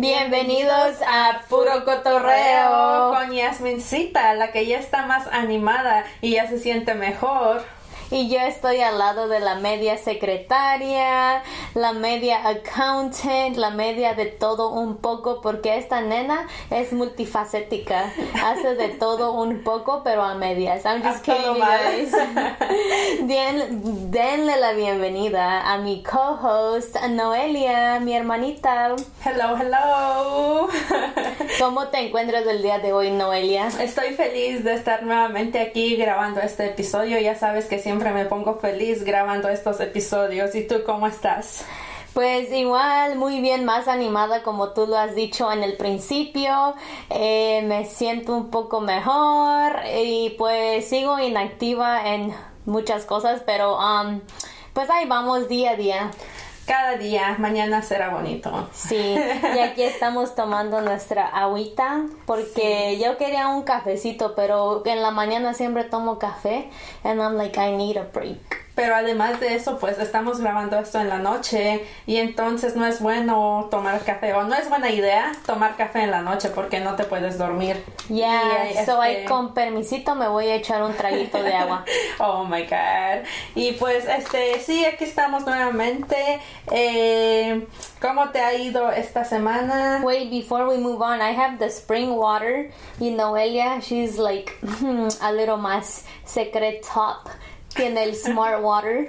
Bienvenidos a Puro Cotorreo con Yasmincita, la que ya está más animada y ya se siente mejor. Y yo estoy al lado de la media secretaria, la media accountant, la media de todo un poco, porque esta nena es multifacética. Hace de todo un poco, pero a medias. I'm just kidding, you guys. Den, denle la bienvenida a mi co-host, Noelia, mi hermanita. Hello, hello. ¿Cómo te encuentras el día de hoy, Noelia? Estoy feliz de estar nuevamente aquí grabando este episodio. Ya sabes que siempre me pongo feliz grabando estos episodios. ¿Y tú cómo estás? Pues igual, muy bien, más animada como tú lo has dicho en el principio. Eh, me siento un poco mejor y pues sigo inactiva en muchas cosas, pero um, pues ahí vamos día a día cada día, mañana será bonito. Sí, y aquí estamos tomando nuestra agüita porque yo quería un cafecito, pero en la mañana siempre tomo café and I'm like I need a break. Pero además de eso, pues estamos grabando esto en la noche y entonces no es bueno tomar café o no es buena idea tomar café en la noche porque no te puedes dormir. Ya, yeah, so este con permisito me voy a echar un traguito de agua. oh my god. Y pues este, sí, aquí estamos nuevamente. Eh, ¿Cómo te ha ido esta semana? Wait, before we move on, I have the spring water. Y Noelia, she's like a little más secret top tiene el Smart Water.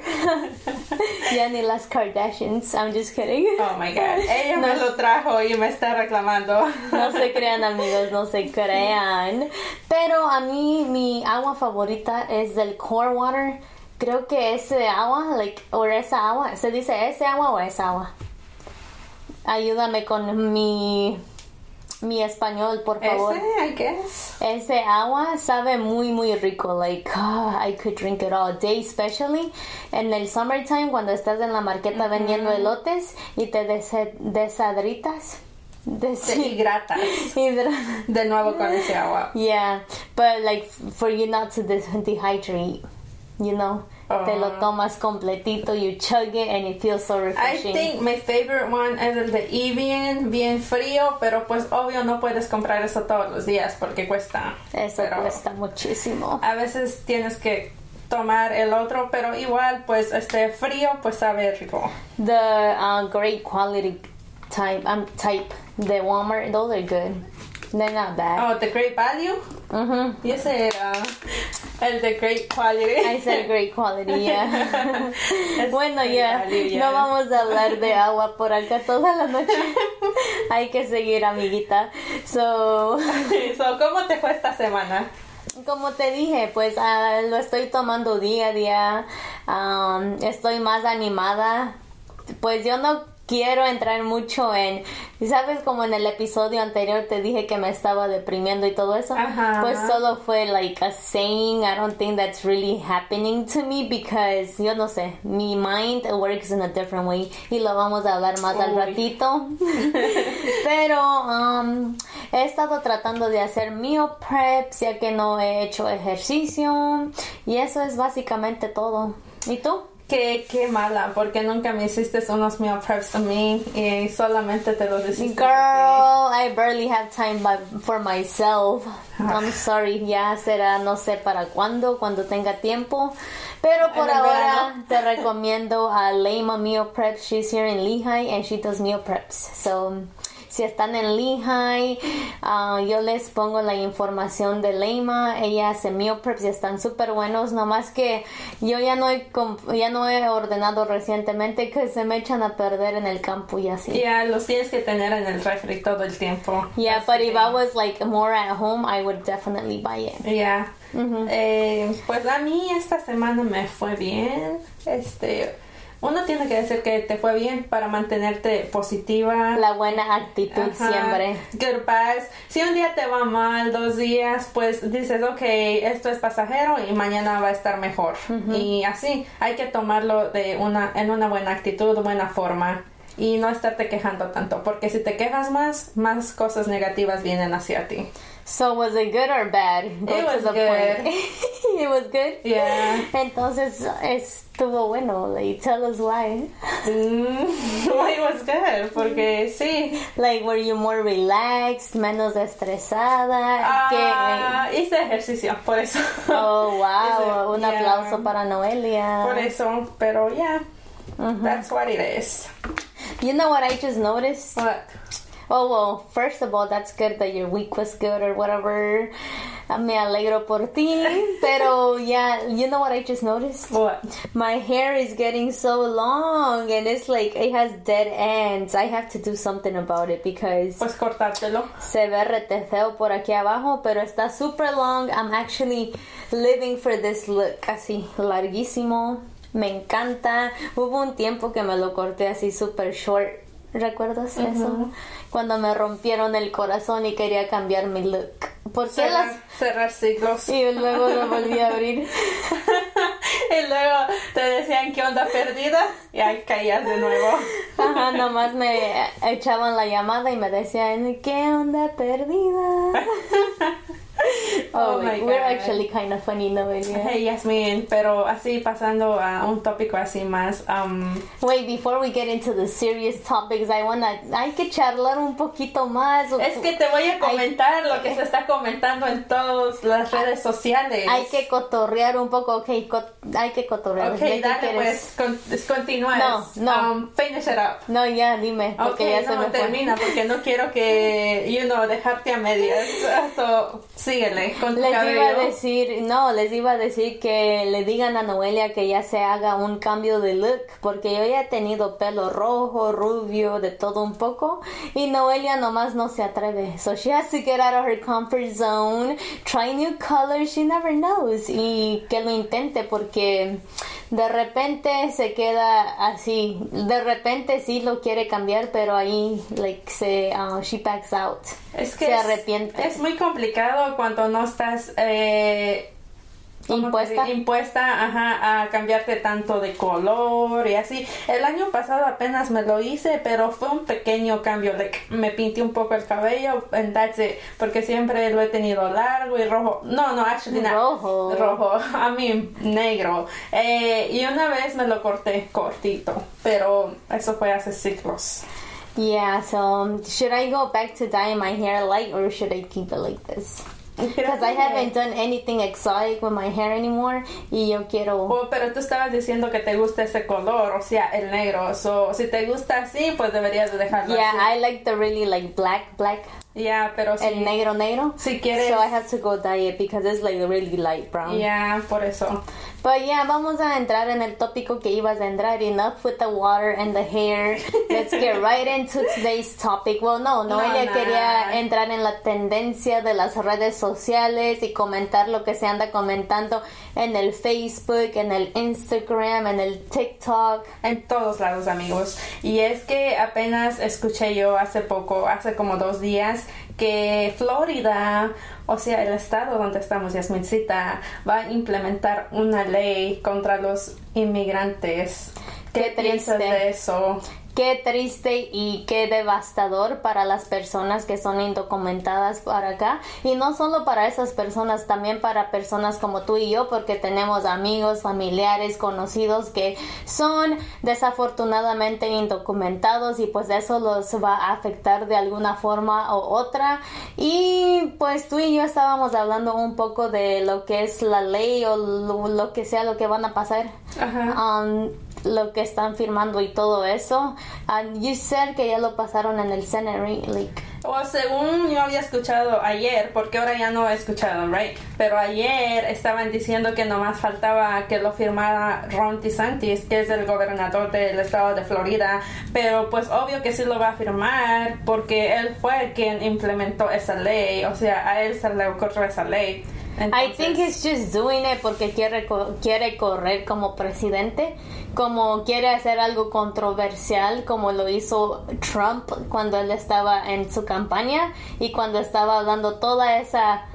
ya ni las Kardashians. I'm just kidding. Oh my god. Ella me lo trajo y me está reclamando. no se crean, amigos, no se crean. Pero a mí, mi agua favorita es del Core Water. Creo que ese agua, like, o esa agua, ¿se dice ese agua o esa agua? Ayúdame con mi mi español, por favor. Ese, I guess. Ese agua sabe muy, muy rico. Like, oh, I could drink it all day, especially en el summertime cuando estás en la marqueta vendiendo elotes y te desadritas. Deshidratas. de nuevo con ese agua. Yeah, but like for you not to dehydrate, you know. Te lo tomas completito, you chug it and it feels so refreshing. I think my favorite one es el de Evian, bien frío, pero pues obvio no puedes comprar eso todos los días porque cuesta. Eso cuesta muchísimo. A veces tienes que tomar el otro, pero igual pues este frío pues sabe rico. The uh, great quality type, um, type de Walmart, those are good. They're not bad. Oh, the great value. Uh Y ese era el de Great Quality. I said Great Quality, yeah. bueno, ya, no vamos a hablar de agua por acá toda la noche. Hay que seguir, amiguita. So, so ¿cómo te fue esta semana? Como te dije, pues uh, lo estoy tomando día a día. Um, estoy más animada. Pues yo no quiero entrar mucho en, ¿sabes? Como en el episodio anterior te dije que me estaba deprimiendo y todo eso. Pues solo fue like a saying. I don't think that's really happening to me because, yo no sé, mi mind works in a different way y lo vamos a hablar más al ratito. Pero um, he estado tratando de hacer meal preps ya que no he hecho ejercicio y eso es básicamente todo. ¿Y tú? Qué, qué mala, porque nunca me hiciste unos meal preps a mí y solamente te los hiciste. Girl, I barely have time for myself. I'm sorry, ya será no sé para cuándo, cuando tenga tiempo. Pero por ahora te recomiendo a Leima Meal Preps. She's here in Lehigh and she does meal preps. So si están en Lehigh, uh, yo les pongo la información de Leima. Ella hace meal preps y están súper buenos. Nomás que yo ya no he, ya no he ordenado recientemente que se me echan a perder en el campo y así. Ya, los tienes que tener en el refri todo el tiempo. Yeah, but if I was like more at home, I would definitely buy it. Yeah. Eh, pues a mí esta semana me fue bien. Este uno tiene que decir que te fue bien para mantenerte positiva. La buena actitud siempre. Good vibes. Si un día te va mal, dos días, pues dices, ok, esto es pasajero y mañana va a estar mejor. Y así, hay que tomarlo de una, en una buena actitud, buena forma y no estarte quejando tanto, porque si te quejas más, más cosas negativas vienen hacia ti. So was it good or bad? Go it was good. it was good. Yeah. Entonces estuvo bueno. Like, tell us why. Mm, why it was good? Porque sí. Like, were you more relaxed, menos estresada? Ah, hice ejercicio, por eso. Oh, wow. Un yeah. aplauso para Noelia. Por eso, pero yeah. That's what it is. You know what I just noticed? What? Oh, well, first of all, that's good that your week was good or whatever. Me alegro por ti. Pero, yeah, you know what I just noticed? What? My hair is getting so long and it's like it has dead ends. I have to do something about it because Pues cortártelo. se ve rete feo por aquí abajo, pero está super long. I'm actually living for this look, así larguísimo. Me encanta. Hubo un tiempo que me lo corté así super short. ¿Recuerdas eso? Cuando me rompieron el corazón y quería cambiar mi look. ¿Por qué las...? Cerrar, cerrar ciclos. Y luego lo volví a abrir. y luego te decían que onda perdida y ahí caías de nuevo. Ajá, nomás me echaban la llamada y me decían, ¿qué onda perdida? Oh my we're God. actually kind of funny, ¿no? Hey Yasmin, pero así pasando a un tópico así más, um, Wait, before we get into the serious topics, I wanna, hay que charlar un poquito más. es que te voy a comentar lo que se está comentando en todas las redes sociales. Hay que cotorrear un poco, ok, hay que cotorrear. Ok, ¿Ya qué dale pues, con, continúa. No, no. Um, finish it up. No, ya, dime, Ok, porque ya se no, me fue. termina, porque no quiero que, you know, dejarte a medias. So, síguele con tu Les cabello. iba a decir, no, les iba a decir que le digan a Noelia que ya se haga un cambio de look, porque yo ya he tenido pelo rojo, rubio, de todo un poco, y Noelia nomás no se atreve. So she has to get out of her comfort zone, try new colors, she never knows, y que lo intente porque de repente se queda así, de repente sí lo quiere cambiar, pero ahí, like, se, uh, she backs out. Es que se es- arrepiente. Es, muy complicado cuando no estás eh, ¿cómo te Impuesta. impuesta ajá, a cambiarte tanto de color y así. El año pasado apenas me lo hice, pero fue un pequeño cambio. Like, me pinté un poco el cabello and that's it, porque siempre lo he tenido largo y rojo. No, no, actually not. Rojo. Rojo, a mí negro. Eh, y una vez me lo corté cortito, pero eso fue hace siglos. Yeah, so should I go back to dyeing my hair light or should I keep it like this? Because I haven't done anything exotic with my hair anymore y yo quiero... Oh, pero tú estabas diciendo que te gusta ese color, o sea, el negro. So, si te gusta así, pues deberías de dejarlo Yeah, así. I like the really like black, black, Ya, pero el negro, negro. Si quieres- So I have to go dye it because it's like really light brown. Ya, por eso. But yeah, vamos a entrar en el tópico que ibas a entrar. Enough with the water and the hair. Let's get right into today's topic. Well, no, no, No, ella quería entrar en la tendencia de las redes sociales y comentar lo que se anda comentando en el Facebook, en el Instagram, en el TikTok. En todos lados, amigos. Y es que apenas escuché yo hace poco, hace como dos días, que Florida, o sea, el estado donde estamos, Yasmincita, va a implementar una ley contra los inmigrantes. ¿Qué, Qué piensas de eso? Qué triste y qué devastador para las personas que son indocumentadas para acá. Y no solo para esas personas, también para personas como tú y yo, porque tenemos amigos, familiares, conocidos que son desafortunadamente indocumentados y pues eso los va a afectar de alguna forma u otra. Y pues tú y yo estábamos hablando un poco de lo que es la ley o lo, lo que sea lo que van a pasar. Ajá. Um, lo que están firmando y todo eso. And you said que ya lo pasaron en el Senate, right? O según yo había escuchado ayer, porque ahora ya no he escuchado, right? Pero ayer estaban diciendo que nomás faltaba que lo firmara Ron DeSantis, que es el gobernador del estado de Florida. Pero pues obvio que sí lo va a firmar, porque él fue quien implementó esa ley. O sea, a él se le ocurrió esa ley. I Entonces- think he's just doing it porque quiere, quiere correr como presidente, como quiere hacer algo controversial, como lo hizo Trump cuando él estaba en su campaña y cuando estaba hablando toda esa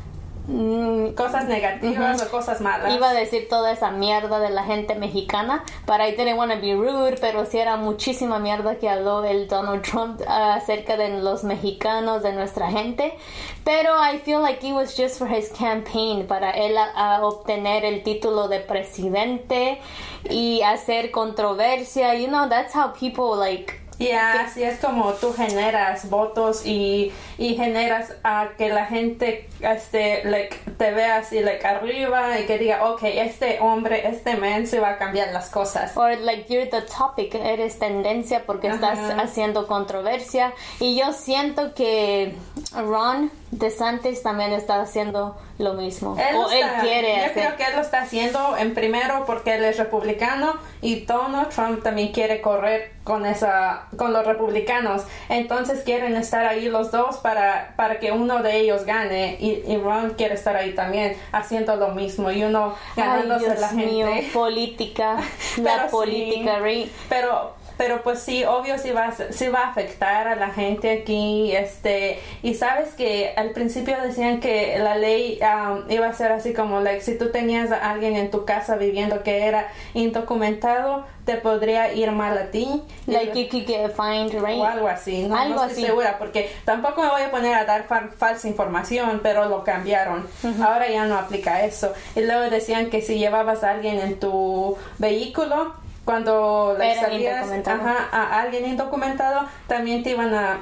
mm, cosas negativas o cosas malas. Iba a decir toda esa mierda de la gente mexicana, but I didn't want to be rude, pero sí era muchísima mierda que habló el Donald Trump ah, acerca de los mexicanos, de nuestra gente. Pero I feel like it was just for his campaign, para él a- a obtener el título de presidente y hacer controversia. You know, that's how people like Ya, así es como tú generas votos y, y generas a que la gente este, like, te vea así like, arriba y que diga, ok, este hombre, este man se va a cambiar las cosas. Or like you're the topic, eres tendencia porque estás haciendo controversia. Y yo siento que Ron DeSantis también está haciendo lo mismo. Él o lo él está- quiere yo hacer. creo que él lo está haciendo en primero porque él es republicano y Donald Trump también quiere correr con esa con los republicanos entonces quieren estar ahí los dos para para que uno de ellos gane y, y Ron quiere estar ahí también haciendo lo mismo y uno Ay, ganándose Dios la mío, gente política, la sí. política, right? pero pero pues sí obvio sí va sí va a afectar a la gente aquí este y sabes que al principio decían que la ley um, iba a ser así como like si tú tenías a alguien en tu casa viviendo que era indocumentado te podría ir mal a ti Like you could get fined, right? o algo así, no, Algo no estoy así. segura porque tampoco me voy a poner a dar fal- falsa información, pero lo cambiaron. Ahora ya no aplica eso. Y luego decían que si llevabas a alguien en tu vehículo, cuando Era salías ajá, a alguien indocumentado, también te iban a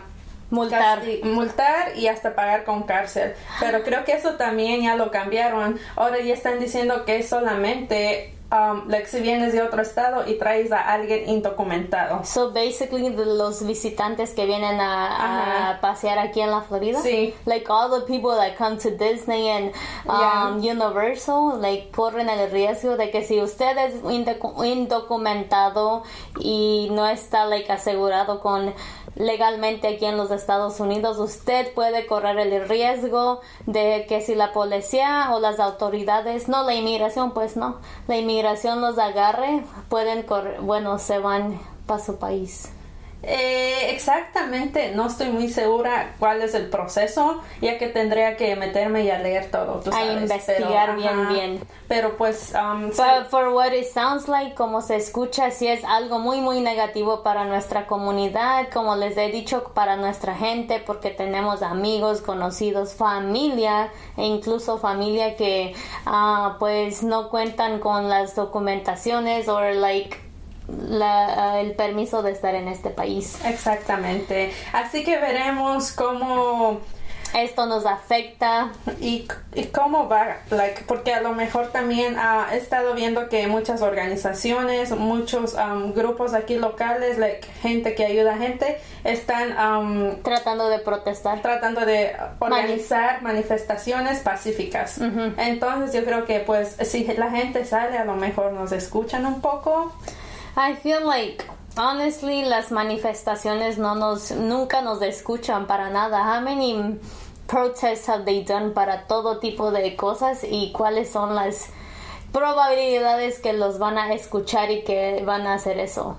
Multar. multar y hasta pagar con cárcel. Pero creo que eso también ya lo cambiaron. Ahora ya están diciendo que solamente um, like, si vienes de otro estado y traes a alguien indocumentado. So basically the- los visitantes que vienen a, pasear aquí en la Florida, Sí. like all the people that come to Disney and um, Universal, like corren el riesgo de que si usted es indocu- indocumentado y no está like asegurado con legalmente aquí en los Estados Unidos, usted puede correr el riesgo de que si la policía o las autoridades, no la inmigración, pues no, la inmigración los agarre, pueden correr, bueno, se van para su país. Eh, exactamente, no estoy muy segura cuál es el proceso, ya que tendría que meterme y a leer todo, tú A investigar bien, ajá, bien. Pero pues, um, But for what it sounds like, como se escucha, sí es algo muy, muy negativo para nuestra comunidad, como les he dicho, para nuestra gente, porque tenemos amigos, conocidos, familia, e incluso familia que, ah, pues, no cuentan con las documentaciones o, like, la, el permiso de estar en este país. exactamente. Así que veremos cómo Esto nos afecta. y, y cómo va, like, porque a lo mejor también ah, he estado viendo que muchas organizaciones, muchos um, grupos aquí locales, like, gente que ayuda a gente, están um, Tratando de protestar. tratando de organizar manifestaciones pacíficas. Entonces yo creo que pues si la gente sale a lo mejor nos escuchan un poco. I feel like honestly las manifestaciones no nos nunca nos escuchan para nada. How many protests have they done para todo tipo de cosas y cuáles son las probabilidades que los van a escuchar y que van a hacer eso?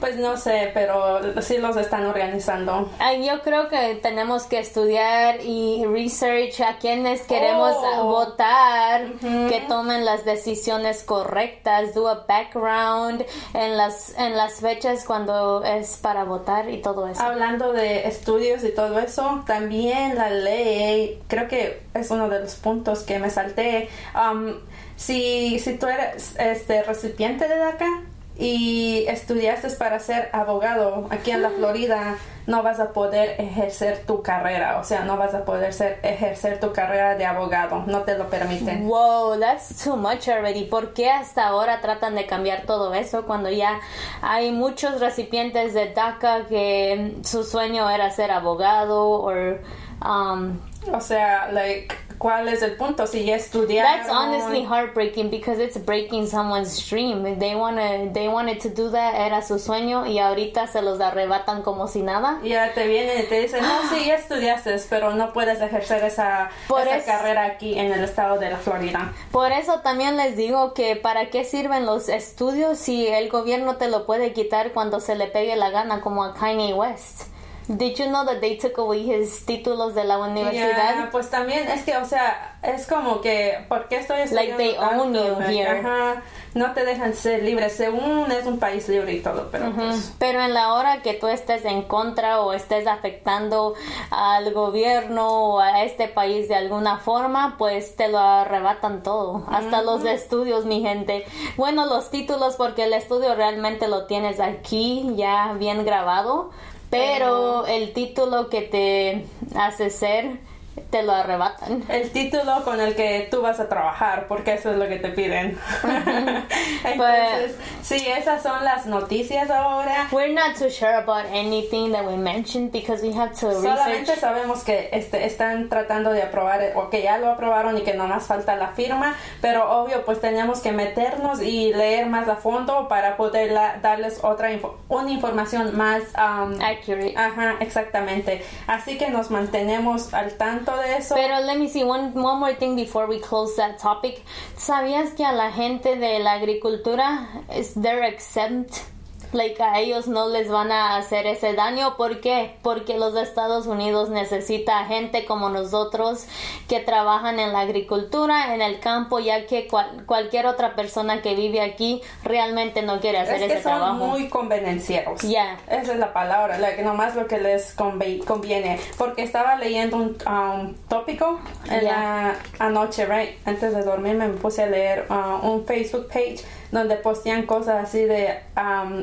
Pues no sé, pero sí los están organizando. Ah, Yo creo que tenemos que estudiar y research a quienes queremos Oh. votar, que tomen las decisiones correctas, do a background en las en las fechas cuando es para votar y todo eso. Hablando de estudios y todo eso, también la ley, creo que es uno de los puntos que me salté. Um, si, si tú eres este recipiente de DACA y estudiaste para ser abogado aquí en la Florida, no vas a poder ejercer tu carrera, o sea, no vas a poder ser, ejercer tu carrera de abogado, no te lo permiten. Wow, that's too much already. ¿Por qué hasta ahora tratan de cambiar todo eso cuando ya hay muchos recipientes de DACA que su sueño era ser abogado o um, O sea, like, ¿cuál es el punto? Si ya estudiaron... That's honestly heartbreaking because it's breaking someone's dream. They wanna, they wanted to do that, era su sueño y ahorita se los arrebatan como si nada. Ya te vienen y te dicen, no, sí, ya estudiaste, pero no puedes ejercer esa, esa carrera aquí en el estado de la Florida. Por eso también les digo que para qué sirven los estudios si el gobierno te lo puede quitar cuando se le pegue la gana como a Kanye West. Did you know that they took away his títulos de la universidad? Yeah, pues también es que, o sea, es como que, ¿por qué estoy estudiando Like they own tanto? you Like, here. Ajá, no te dejan ser libre, según es un país libre y todo, pero pues... Pero en la hora que tú estés en contra o estés afectando al gobierno o a este país de alguna forma, pues te lo arrebatan todo. Hasta los estudios, mi gente. Bueno, los títulos porque el estudio realmente lo tienes aquí ya bien grabado. Pero el título que te hace ser, te lo arrebatan. El título con el que tú vas a trabajar, porque eso es lo que te piden. Entonces, sí, esas son las noticias ahora. We're not too sure about anything that we mentioned because we have to Solamente research. sabemos que este, están tratando de aprobar o que ya lo aprobaron y que nomás falta la firma, pero obvio pues tenemos que meternos y leer más a fondo para poder la- darles otra info- una información más um, Accurate. Ajá, exactamente. Así que nos mantenemos al tanto Pero let me see one one more thing before we close that topic. ¿Sabías que a la gente de la agricultura they're exempt? Like a ellos no les van a hacer ese daño, ¿por qué? Porque los Estados Unidos necesita gente como nosotros que trabajan en la agricultura, en el campo, ya que cual- cualquier otra persona que vive aquí realmente no quiere hacer es ese que son trabajo. muy convenencieros. Yeah. Esa es la palabra, like, nomás lo que les conviene. Porque estaba leyendo un um, tópico en Yeah. la anoche, right? Antes de dormirme me puse a leer uh, un Facebook page donde postean cosas así de,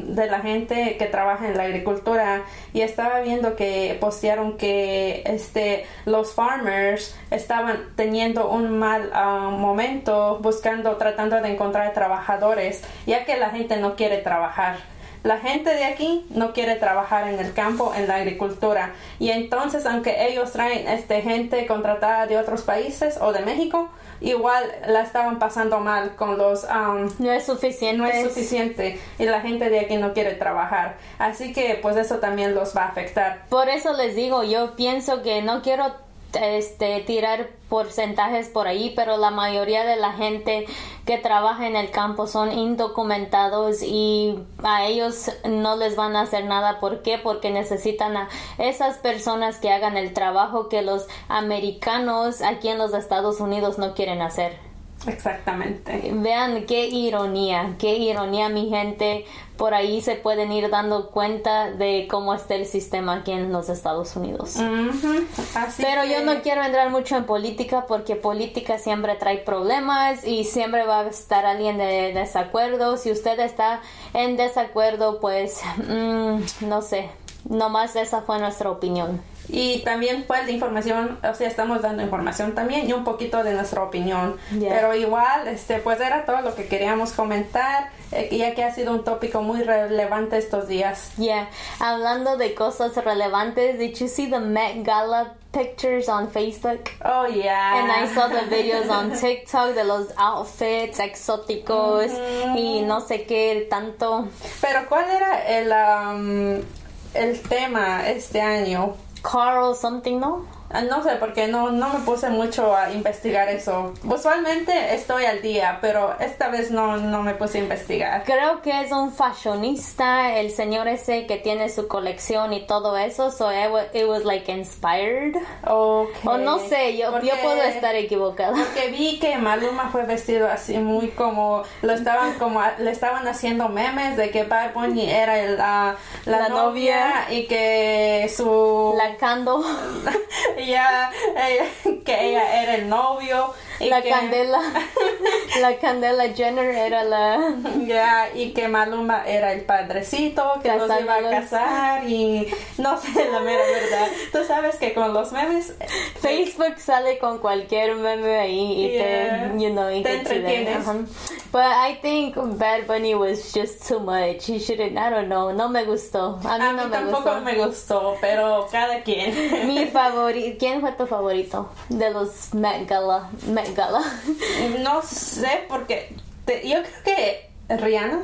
de la gente que trabaja en la agricultura y estaba viendo que postearon que este los farmers estaban teniendo un mal uh, momento buscando tratando de encontrar trabajadores ya que la gente no quiere trabajar la gente de aquí no quiere trabajar en el campo, en la agricultura. Y entonces, aunque ellos traen este, gente contratada de otros países o de México, igual la estaban pasando mal con los... um, No es suficiente. no es suficiente y la gente de aquí no quiere trabajar. Así que pues eso también los va a afectar. Por eso les digo, yo pienso que no quiero este tirar porcentajes por ahí, pero la mayoría de la gente que trabaja en el campo son indocumentados y a ellos no les van a hacer nada. ¿Por qué? Porque necesitan a esas personas que hagan el trabajo que los americanos aquí en los Estados Unidos no quieren hacer. Exactamente. Vean qué ironía, qué ironía mi gente. Por ahí se pueden ir dando cuenta de cómo está el sistema aquí en los Estados Unidos. Ujú. Así Pero yo no quiero entrar mucho en política porque política siempre trae problemas y siempre va a estar alguien de desacuerdo. Si usted está en desacuerdo, pues mm, no sé. Nomás esa fue nuestra opinión. Y también pues la información, o sea, estamos dando información también y un poquito de nuestra opinión. Yeah. Pero igual, este, pues era todo lo que queríamos comentar, eh, ya que ha sido un tópico muy relevante estos días. Yeah, hablando de cosas relevantes, did you see the Met Gala pictures on Facebook? Oh, yeah. And I saw the videos on TikTok de los outfits exóticos y no sé qué tanto. Pero ¿cuál era el, um, el tema este año? Carl something, ¿no? Ah, No sé, porque no, no me puse mucho a investigar eso. Usualmente estoy al día, pero esta vez no, no me puse a investigar. Creo que es un fashionista, el señor ese que tiene su colección y todo eso, so it was, it was like inspired. Okay. O no sé, yo, yo Porque- puedo estar equivocada. Porque vi que Maluma fue vestido así muy como lo estaban como le estaban haciendo memes de que Bad Bunny era el, ah, la, La novia, novia. y que su La cando, ella, ella- que ella era el novio y la que- candela, la candela Jenner era la... Ya, y que Maluma era el padrecito que los iba a casar y no sé la mera verdad. Tú sabes que con los memes Facebook sale con cualquier meme ahí y Yeah. te, you know, y Te entretienes. But I think Bad Bunny was just too much. He shouldn't, I don't know, no me gustó. A mí a no me tampoco gustó. me gustó, pero cada quien. Mi favorito, ¿quién fue tu favorito de los Met Gala? Met No sé porque te- yo creo que Rihanna.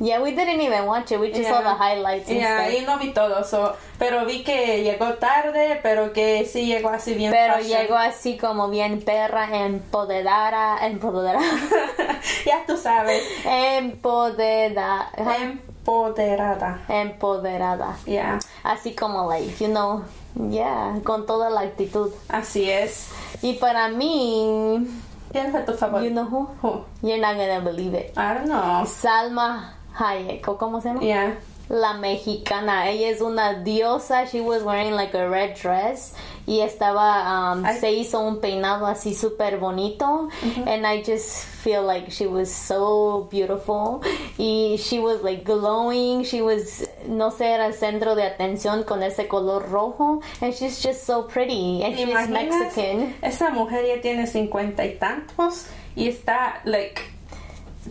yeah, we didn't even watch it. We just saw Yeah. the highlights instead. y no vi todo, so, pero vi que llegó tarde, pero que sí llegó así bien Pero fashion. llegó así como bien perra, empoderada, empoderada, ya tú sabes. empoderada. Em- Empoderada. Empoderada. Yeah. Así como, like, you know, yeah, con toda la actitud. Así es. Y para mí, ¿Quién fue tu you favorito? know who? Who? You're not gonna believe it. I don't know. Salma Hayek, ¿o ¿cómo se llama? Yeah. La mexicana, ella es una diosa. She was wearing like a red dress y estaba, um, se hizo un peinado así súper bonito. And I just feel like she was so beautiful. Y she was like glowing. She was, no sé, era el centro de atención con ese color rojo. And she's just so pretty. And ¿Te she's? Mexican. Esa mujer ya tiene cincuenta y tantos y está, like,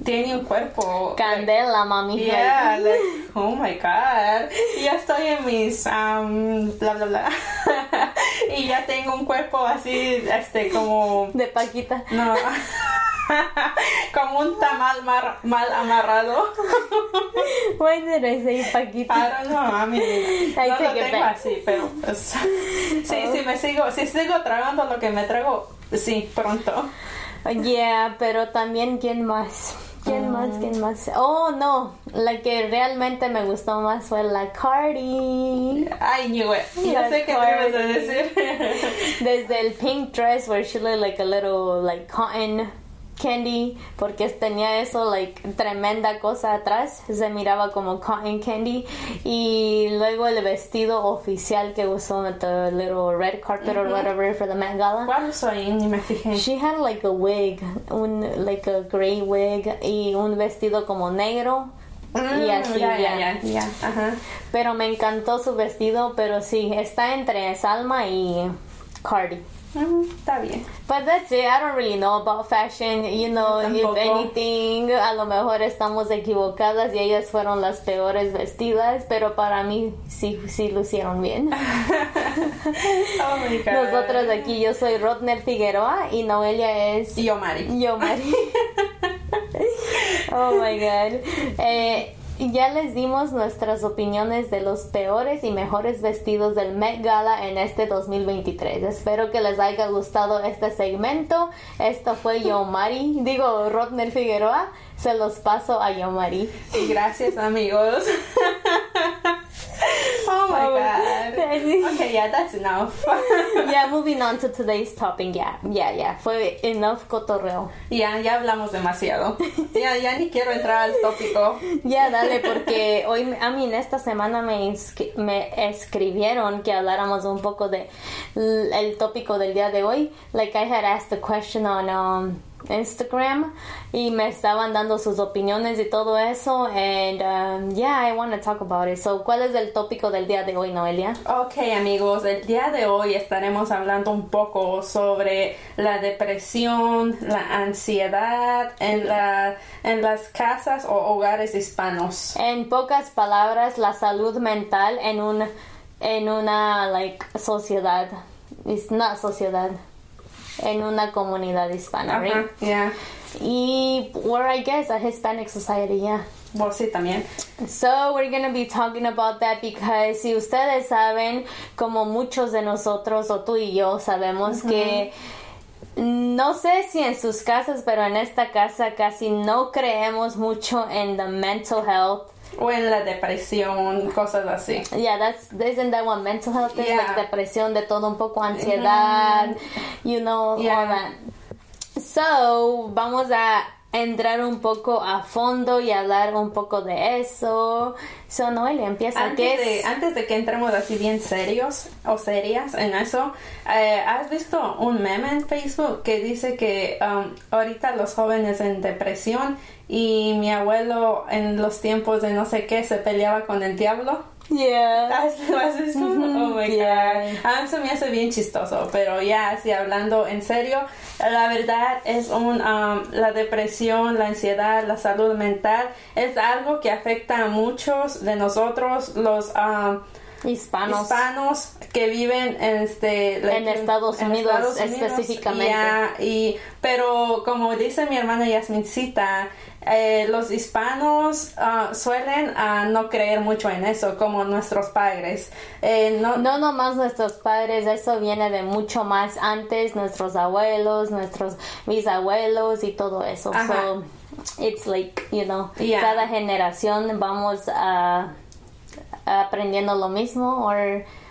tiene un cuerpo. like, Candela, mami. Yeah, like, oh my god. Y ya estoy en mis um, bla bla bla. y ya tengo un cuerpo así, este, como De Paquita. no. como un tamal mar- mal amarrado. Why did I say Paquita? I don't know, I mean, I no lo tengo back. así, pero pues, sí, sí me sigo, si sigo tragando lo que me trago, sí, pronto. Yeah, pero también quién más. ¿Quién más? ¿Quién más? Oh, no. La que realmente me gustó más fue la Cardi. I knew it. Ya sé qué ibas a decir. Desde el pink dress where she looked like a little like cotton candy porque tenía eso like tremenda cosa atrás se miraba como cotton candy y luego el vestido oficial que usó with the little red carpet or whatever for the Met Gala ¿Cuál soy? Ni me fijé. She had like a wig, un like a gray wig y un vestido como negro y así Mm, ya. ya, ya, ya. Ajá. Pero me encantó su vestido, pero sí está entre Salma y Cardi. Mm, Está bien. But that's it. I don't really know about fashion. You know, if anything, a lo mejor estamos equivocadas y ellas fueron las peores vestidas, pero para mí sí, sí lucieron bien. Oh my god. Nosotros aquí, yo soy Rodner Figueroa y Noelia es Y yo, Mari. Yo, Mari. oh my god. Eh, ya les dimos nuestras opiniones de los peores y mejores vestidos del Met Gala en este 2023. Espero que les haya gustado este segmento. Esto fue Yo Mari. Digo, Rodner Figueroa. Se los paso a Yo Mari. Y gracias, amigos. oh my god. Okay, yeah, that's enough. Yeah, moving on to today's topic. Yeah, yeah, yeah. Fue enough cotorreo. ya, ya hablamos demasiado. Ya, ya ni quiero entrar al tópico. Ya, dale, porque hoy, a mí, en esta semana me, me escribieron que habláramos un poco de el tópico del día de hoy. Like, I had asked a question on um, Instagram y me estaban dando sus opiniones y todo eso. And, um, yeah, I want to talk about it. So, ¿cuál es el tópico del día de hoy, Noelia? Ok amigos, el día de hoy estaremos hablando un poco sobre la depresión, la ansiedad en, la, en las casas o hogares hispanos. En pocas palabras, la salud mental en un en una like sociedad. It's not sociedad. En una comunidad hispana, right? Ajá, ya. Y or I guess a Hispanic society, yeah. Vos sí también. So we're gonna be talking about that because si ustedes saben, como muchos de nosotros o tú y yo sabemos que no sé si en sus casas, pero en esta casa casi no creemos mucho en the mental health. O en la depresión, cosas así. Yeah, that's isn't that what mental health is? Yeah. Like depresión, de todo un poco ansiedad, you know, Yeah. all that. So, vamos a entrar un poco a fondo y hablar un poco de eso. So, Noelia, empieza. ¿Qué Antes de, es? antes de que entremos así bien serios o serias en eso, eh, ¿has visto un meme en Facebook que dice que um, ahorita los jóvenes en depresión y mi abuelo en los tiempos de no sé qué se peleaba con el diablo? Yeah. ¿Has, lo has visto? Oh my yeah. god. A mí se me hace bien chistoso, pero ya, así hablando en serio, la verdad es un, um, la depresión, la ansiedad, la salud mental es algo que afecta a muchos de nosotros, los um, Hispanos. hispanos que viven en este like, En Estados Unidos, específicamente. ya, y pero como dice mi hermana Yasmincita eh, los hispanos ah, suelen ah, no creer mucho en eso como nuestros padres Eh, no, No nomás nuestros padres, eso viene de mucho más antes, nuestros abuelos, nuestros bisabuelos y todo eso. Ajá. So, it's like, you know, Yeah. cada generación vamos a aprendiendo lo mismo o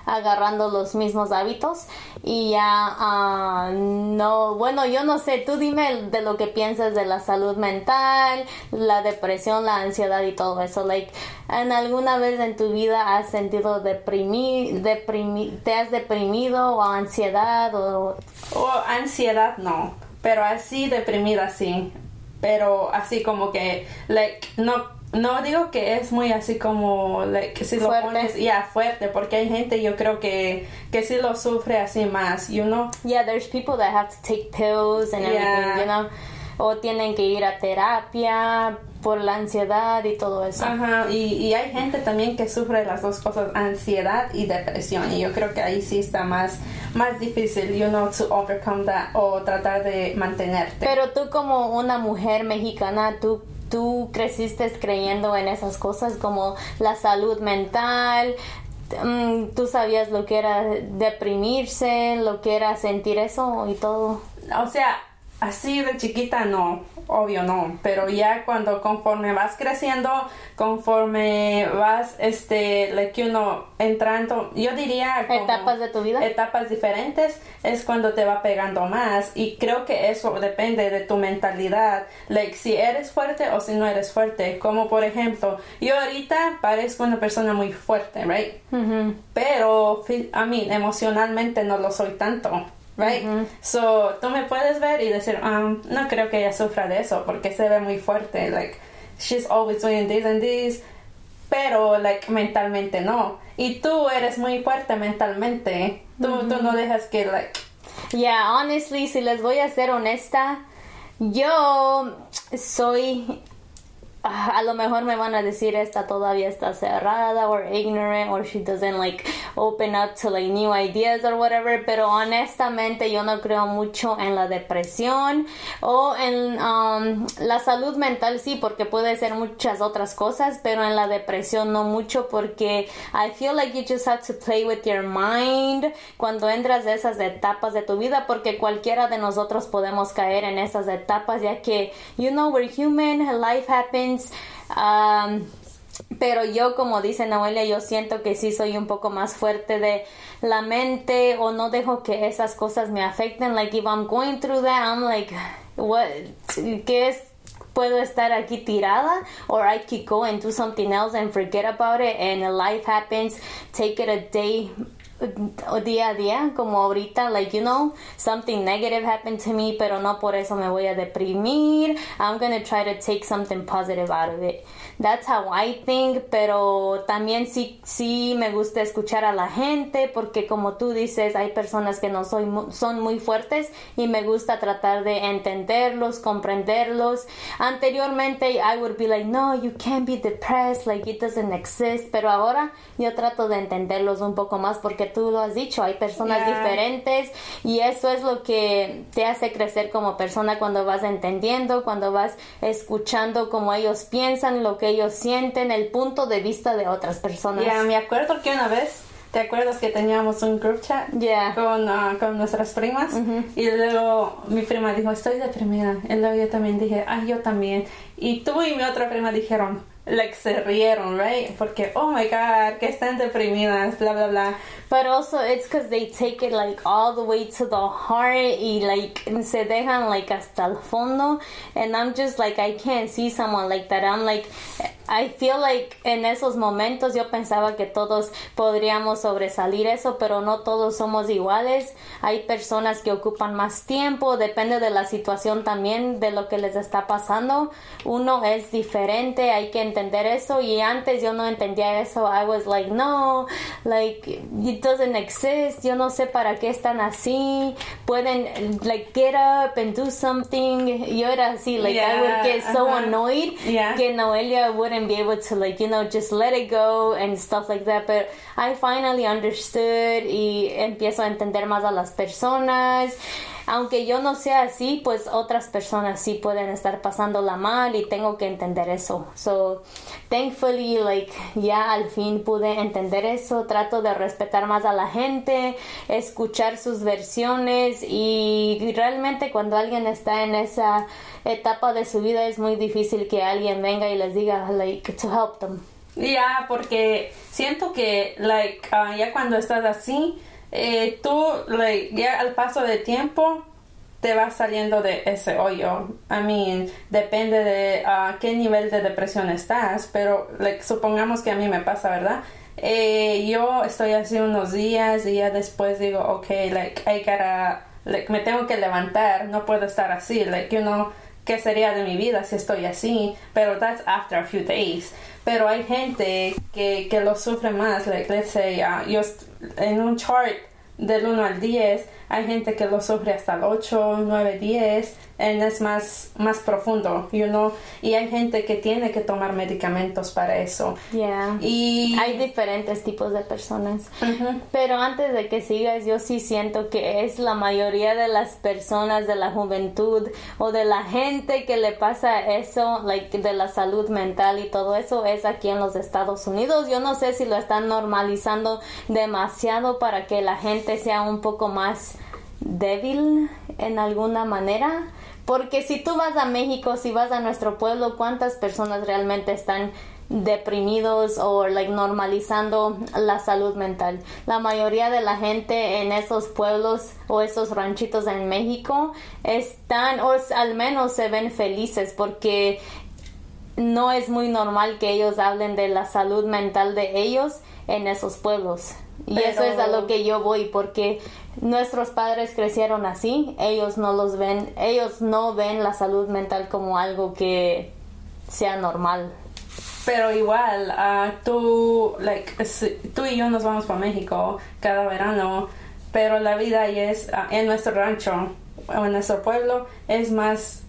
agarrando los mismos hábitos y ya ah, no bueno yo no sé tú dime de lo que piensas de la salud mental la depresión la ansiedad y todo eso like en alguna vez en tu vida has sentido deprimi, deprimi te has deprimido o ansiedad o O ansiedad no, pero así deprimida sí. Pero así como que, like, no, no digo que es muy así como, like, si lo Fuerte. pones, ya, fuerte, porque hay gente yo creo que, que sí lo sufre así más, you know. Yeah, there's people that have to take pills and everything, Yeah. you know. O tienen que ir a terapia por la ansiedad y todo eso. Ajá, y, y hay gente también que sufre las dos cosas, ansiedad y depresión, y yo creo que ahí sí está más, más difícil, you know, to overcome that, o tratar de mantenerte. Pero tú como una mujer mexicana, tú tú creciste creyendo en esas cosas como la salud mental. mm, Tú sabías lo que era deprimirse, lo que era sentir eso y todo. O sea, así de chiquita no, obvio no, pero ya cuando conforme vas creciendo, conforme vas, este, like, uno entrando, yo diría como Etapas de tu vida. etapas diferentes, es cuando te va pegando más y creo que eso depende de tu mentalidad, like, si eres fuerte o si no eres fuerte, como por ejemplo, yo ahorita parezco una persona muy fuerte, right? Pero fi- I mean, emocionalmente no lo soy tanto, right? So, tú me puedes ver y decir, um, no creo que ella sufra de eso porque se ve muy fuerte, like, she's always doing this and this, pero, like, mentalmente no. Y tú eres muy fuerte mentalmente, tú, tú no dejas que, like, Yeah, honestly, si les voy a ser honesta, yo soy a lo mejor me van a decir esta todavía está cerrada or ignorant or she doesn't like open up to like new ideas or whatever. Pero honestamente yo no creo mucho en la depresión o en um, la salud mental sí porque puede ser muchas otras cosas pero en la depresión no mucho porque I feel like you just have to play with your mind cuando entras de esas etapas de tu vida porque cualquiera de nosotros podemos caer en esas etapas ya que you know we're human life happens um, pero yo como dice Noelia yo siento que sí soy un poco más fuerte de la mente o no dejo que esas cosas me afecten like if I'm going through that I'm like what qué es puedo estar aquí tirada or I could go and do something else and forget about it and life happens take it a day día a día como ahorita like you know something negative happened to me pero no por eso me voy a deprimir. I'm gonna try to take something positive out of it that's how I think pero también sí sí me gusta escuchar a la gente porque como tú dices hay personas que no soy son muy fuertes y me gusta tratar de entenderlos comprenderlos anteriormente I would be like no you can't be depressed like it doesn't exist pero ahora yo trato de entenderlos un poco más porque tú lo has dicho hay personas Yeah. diferentes y eso es lo que te hace crecer como persona cuando vas entendiendo cuando vas escuchando cómo ellos piensan lo que ellos sienten el punto de vista de otras personas ya me acuerdo que una vez, ¿te acuerdas que teníamos un group chat? Yeah. con, ah, con nuestras primas y luego mi prima dijo estoy deprimida y luego yo también dije ay yo también y tú y mi otra prima dijeron like se rieron right porque oh my god que están deprimidas bla bla bla But also it's because they take it like all the way to the heart y like se dejan like hasta el fondo and I'm just like I can't see someone like that. I'm like I feel like en esos momentos yo pensaba que todos podríamos sobresalir eso, pero no todos somos iguales. Hay personas que ocupan más tiempo, depende de la situación también de lo que les está pasando. Uno es diferente, hay que entender eso y antes yo no entendía eso. I was like, no, like it doesn't exist. Yo no sé para qué están así. Pueden like get up and do something. Yo era así, like I would get so ajá. annoyed Yeah. que Noelia wouldn't be able to like you know just let it go and stuff like that. But I finally understood y empiezo a entender más a las personas. Aunque yo no sea así, pues otras personas sí pueden estar pasándola mal y tengo que entender eso. So, thankfully, like, ya al fin pude entender eso. Trato de respetar más a la gente, escuchar sus versiones y realmente cuando alguien está en esa etapa de su vida es muy difícil que alguien venga y les diga, like, to help them. Ya, porque siento que, like, ah, ya cuando estás así, eh, tú, like, ya al paso del tiempo, te vas saliendo de ese hoyo. I mean, depende de a qué nivel de depresión estás, pero supongamos que a mí me pasa, ¿verdad? Eh, yo estoy así unos días y ya después digo, ok, like, I gotta, like, me tengo que levantar, no puedo estar así, like, you know, ¿qué sería de mi vida si estoy así? Pero that's after a few days. Pero hay gente que, que lo sufre más, like, let's say, uh, yo en un chart del 1 al 10, hay gente que lo sufre hasta el 8, 9, 10, es más, más profundo, you know, y hay gente que tiene que tomar medicamentos para eso. Yeah. Y hay diferentes tipos de personas. Pero antes de que sigas, yo sí siento que es la mayoría de las personas de la juventud o de la gente que le pasa eso, like, de la salud mental y todo eso, es aquí en los Estados Unidos. Yo no sé si lo están normalizando demasiado para que la gente sea un poco más débil en alguna manera. Porque si tú vas a México, si vas a nuestro pueblo, ¿cuántas personas realmente están deprimidos o like normalizando la salud mental. La mayoría de la gente en esos pueblos o esos ranchitos en México están o al menos se ven felices porque no es muy normal que ellos hablen de la salud mental de ellos en esos pueblos. Y eso es a lo que yo voy porque nuestros padres crecieron así, ellos no los ven, ellos no ven la salud mental como algo que sea normal. Pero igual, uh, tú, like, tú y yo nos vamos para México cada verano, pero la vida ahí es ah, en nuestro rancho o en nuestro pueblo es más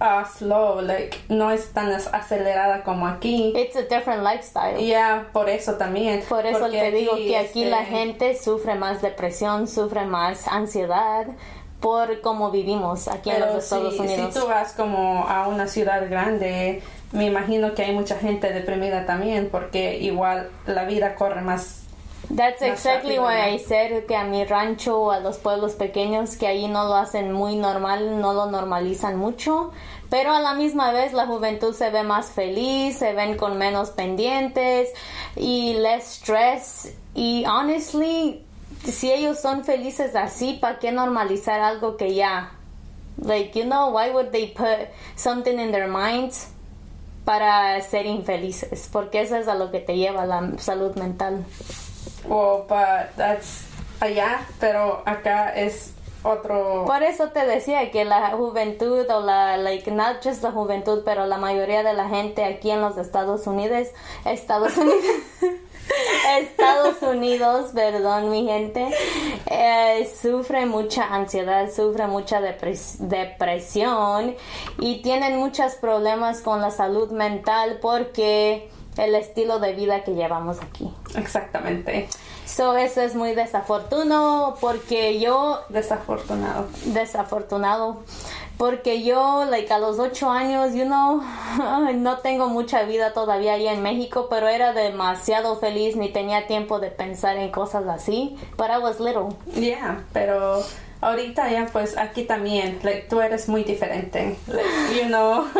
uh, slow, like no es tan acelerada como aquí. It's a different lifestyle. Yeah, por eso también. Por eso te digo que aquí la este, gente sufre más depresión, sufre más ansiedad por cómo vivimos aquí en los Estados Unidos. Si tú vas como a una ciudad grande, me imagino que hay mucha gente deprimida también porque igual la vida corre más That's exactly why I said que a mi rancho o a los pueblos pequeños que ahí no lo hacen muy normal, no lo normalizan mucho, pero a la misma vez la juventud se ve más feliz, se ven con menos pendientes y less stress y honestly si ellos son felices así, ¿para qué normalizar algo que ya like you know why would they put something in their minds para ser infelices? Porque eso es a lo que te lleva la salud mental. But that's allá, pero acá es otro. Por eso te decía que la juventud o la, like, not just la juventud, pero la mayoría de la gente aquí en los Estados Unidos, Estados Unidos. Estados Unidos, perdón mi gente, eh, sufre mucha ansiedad, sufre mucha depresión y tienen muchos problemas con la salud mental porque el estilo de vida que llevamos aquí. Exactamente. So, eso es muy desafortunado porque yo... Desafortunado. Desafortunado. Porque yo, like, a los ocho años, you know, no tengo mucha vida todavía ahí en México, pero era demasiado feliz, ni tenía tiempo de pensar en cosas así. But I was little. Yeah, pero ahorita ya pues aquí también like, tú eres muy diferente you know.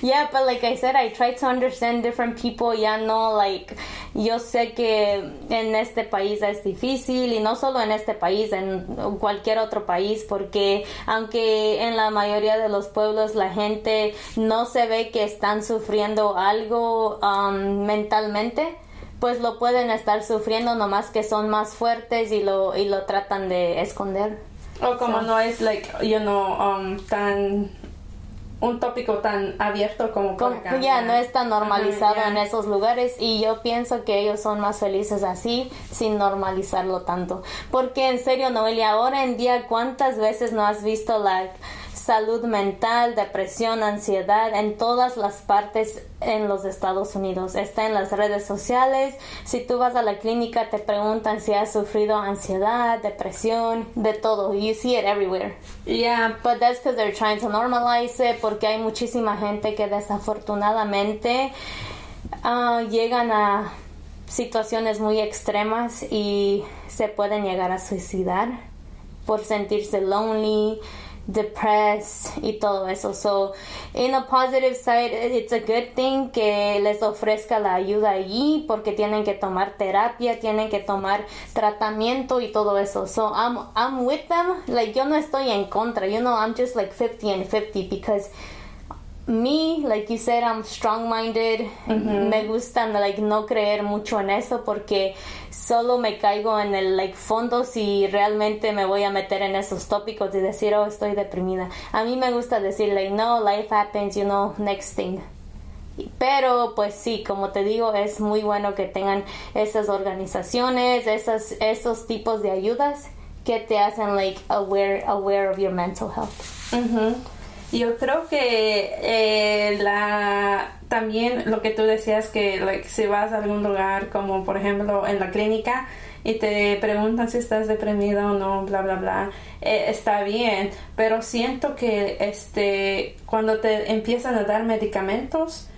Yeah but like I said I try to understand different people ya no like yo sé que en este país es difícil y no solo en este país en cualquier otro país porque aunque en la mayoría de los pueblos la gente no se ve que están sufriendo algo um, mentalmente pues lo pueden estar sufriendo nomás que son más fuertes y lo y lo tratan de esconder. O como no es like you know um, tan un tópico tan abierto como por acá. Ya no está normalizado en esos lugares y yo pienso que ellos son más felices así sin normalizarlo tanto. Porque en serio Noelia ahora en día cuántas veces no has visto like salud mental, depresión, ansiedad en todas las partes en los Estados Unidos. Está en las redes sociales. Si tú vas a la clínica te preguntan si has sufrido ansiedad, depresión, de todo. You see it everywhere. Yeah. But that's because they're trying to normalize it porque hay muchísima gente que desafortunadamente ah, llegan a situaciones muy extremas y se pueden llegar a suicidar por sentirse lonely, depressed y todo eso. So, in a positive side, it's a good thing que les ofrezca la ayuda allí porque tienen que tomar terapia, tienen que tomar tratamiento y todo eso. So, I'm, I'm with them. Like, yo no estoy en contra. You know, I'm just like 50 and 50 because me, like you said, I'm strong-minded. Me gusta like no creer mucho en eso porque solo me caigo en el like fondo si realmente me voy a meter en esos tópicos y decir, oh, estoy deprimida. A mí me gusta decir, like, no, life happens, you know, next thing. Pero pues sí, como te digo, es muy bueno que tengan esas organizaciones, esas, esos tipos de ayudas que te hacen like aware, aware of your mental health. Ujú. Yo creo que eh, la también lo que tú decías que like, si vas a algún lugar como por ejemplo en la clínica y te preguntan si estás deprimida o no, bla bla bla, eh, está bien, pero siento que este cuando te empiezan a dar medicamentos,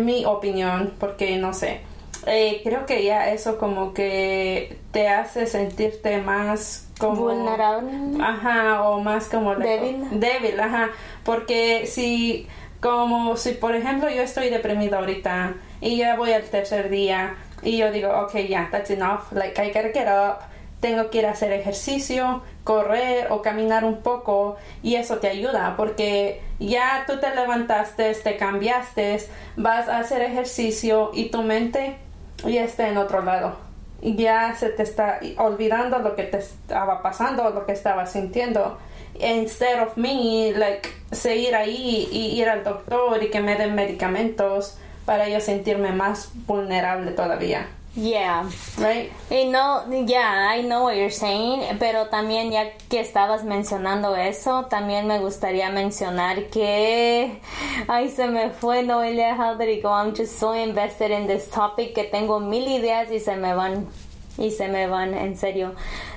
mi opinión, porque no sé, eh, creo que ya eso como que te hace sentirte más como Vulnerable. Ajá, o más como Débil. Débil, ajá. Porque si, como si por ejemplo yo estoy deprimida ahorita y ya voy al tercer día y yo digo, ok, ya, that's enough, like I gotta get up, tengo que ir a hacer ejercicio, correr o caminar un poco y eso te ayuda porque ya tú te levantaste, te cambiaste, vas a hacer ejercicio y tu mente ya está en otro lado. Ya se te está olvidando lo que te estaba pasando, lo que estaba sintiendo. Instead of me, like, seguir ahí y ir al doctor y que me den medicamentos para yo sentirme más vulnerable todavía. Yeah. Right? Y no, yeah, I know what you're saying, pero también ya que estabas mencionando eso, también me gustaría mencionar que, ay, se me fue Noelia, how did it go? I'm just so invested in this topic que tengo mil ideas y se me van, y se me van, en serio.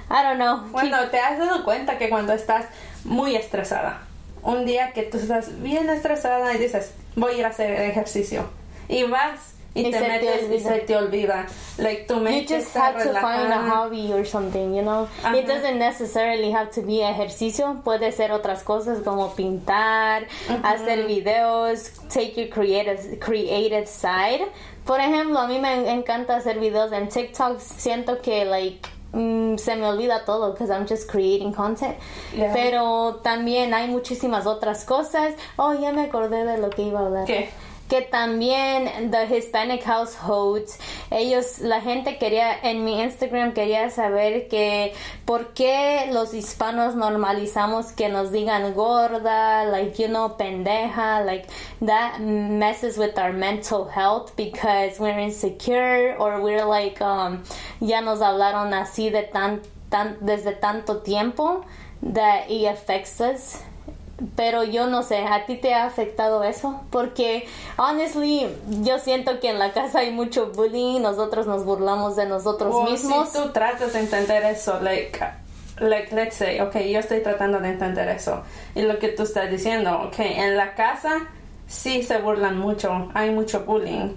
I don't know. Bueno, ¿te has dado cuenta que cuando estás muy estresada, un día que tú estás bien estresada y dices, voy a ir a hacer ejercicio, y vas y, Y te se te metes y se te olvida, like tu You mente just está have to find a relajada. hobby or something, you know. Ajá. It doesn't necessarily have to be ejercicio. Puede ser otras cosas como pintar, hacer videos, take your creative creative side. Por ejemplo, a mí me encanta hacer videos en TikTok. Siento que like mm, se me olvida todo because I'm just creating content. Yeah. Pero también hay muchísimas otras cosas. Oh, ya me acordé de lo que iba a hablar ¿Qué? Que también the Hispanic households ellos la gente quería en mi Instagram quería saber que por qué los hispanos normalizamos que nos digan gorda like you know pendeja like that messes with our mental health because we're insecure or we're like um ya nos hablaron así de tan tan desde tanto tiempo that it affects us pero yo no sé, ¿a ti te ha afectado eso? Porque, honestly, yo siento que en la casa hay mucho bullying, nosotros nos burlamos de nosotros O mismos. si tú tratas de entender eso, like, like, let's say, okay, yo estoy tratando de entender eso. Y lo que tú estás diciendo, okay, en la casa sí se burlan mucho, hay mucho bullying.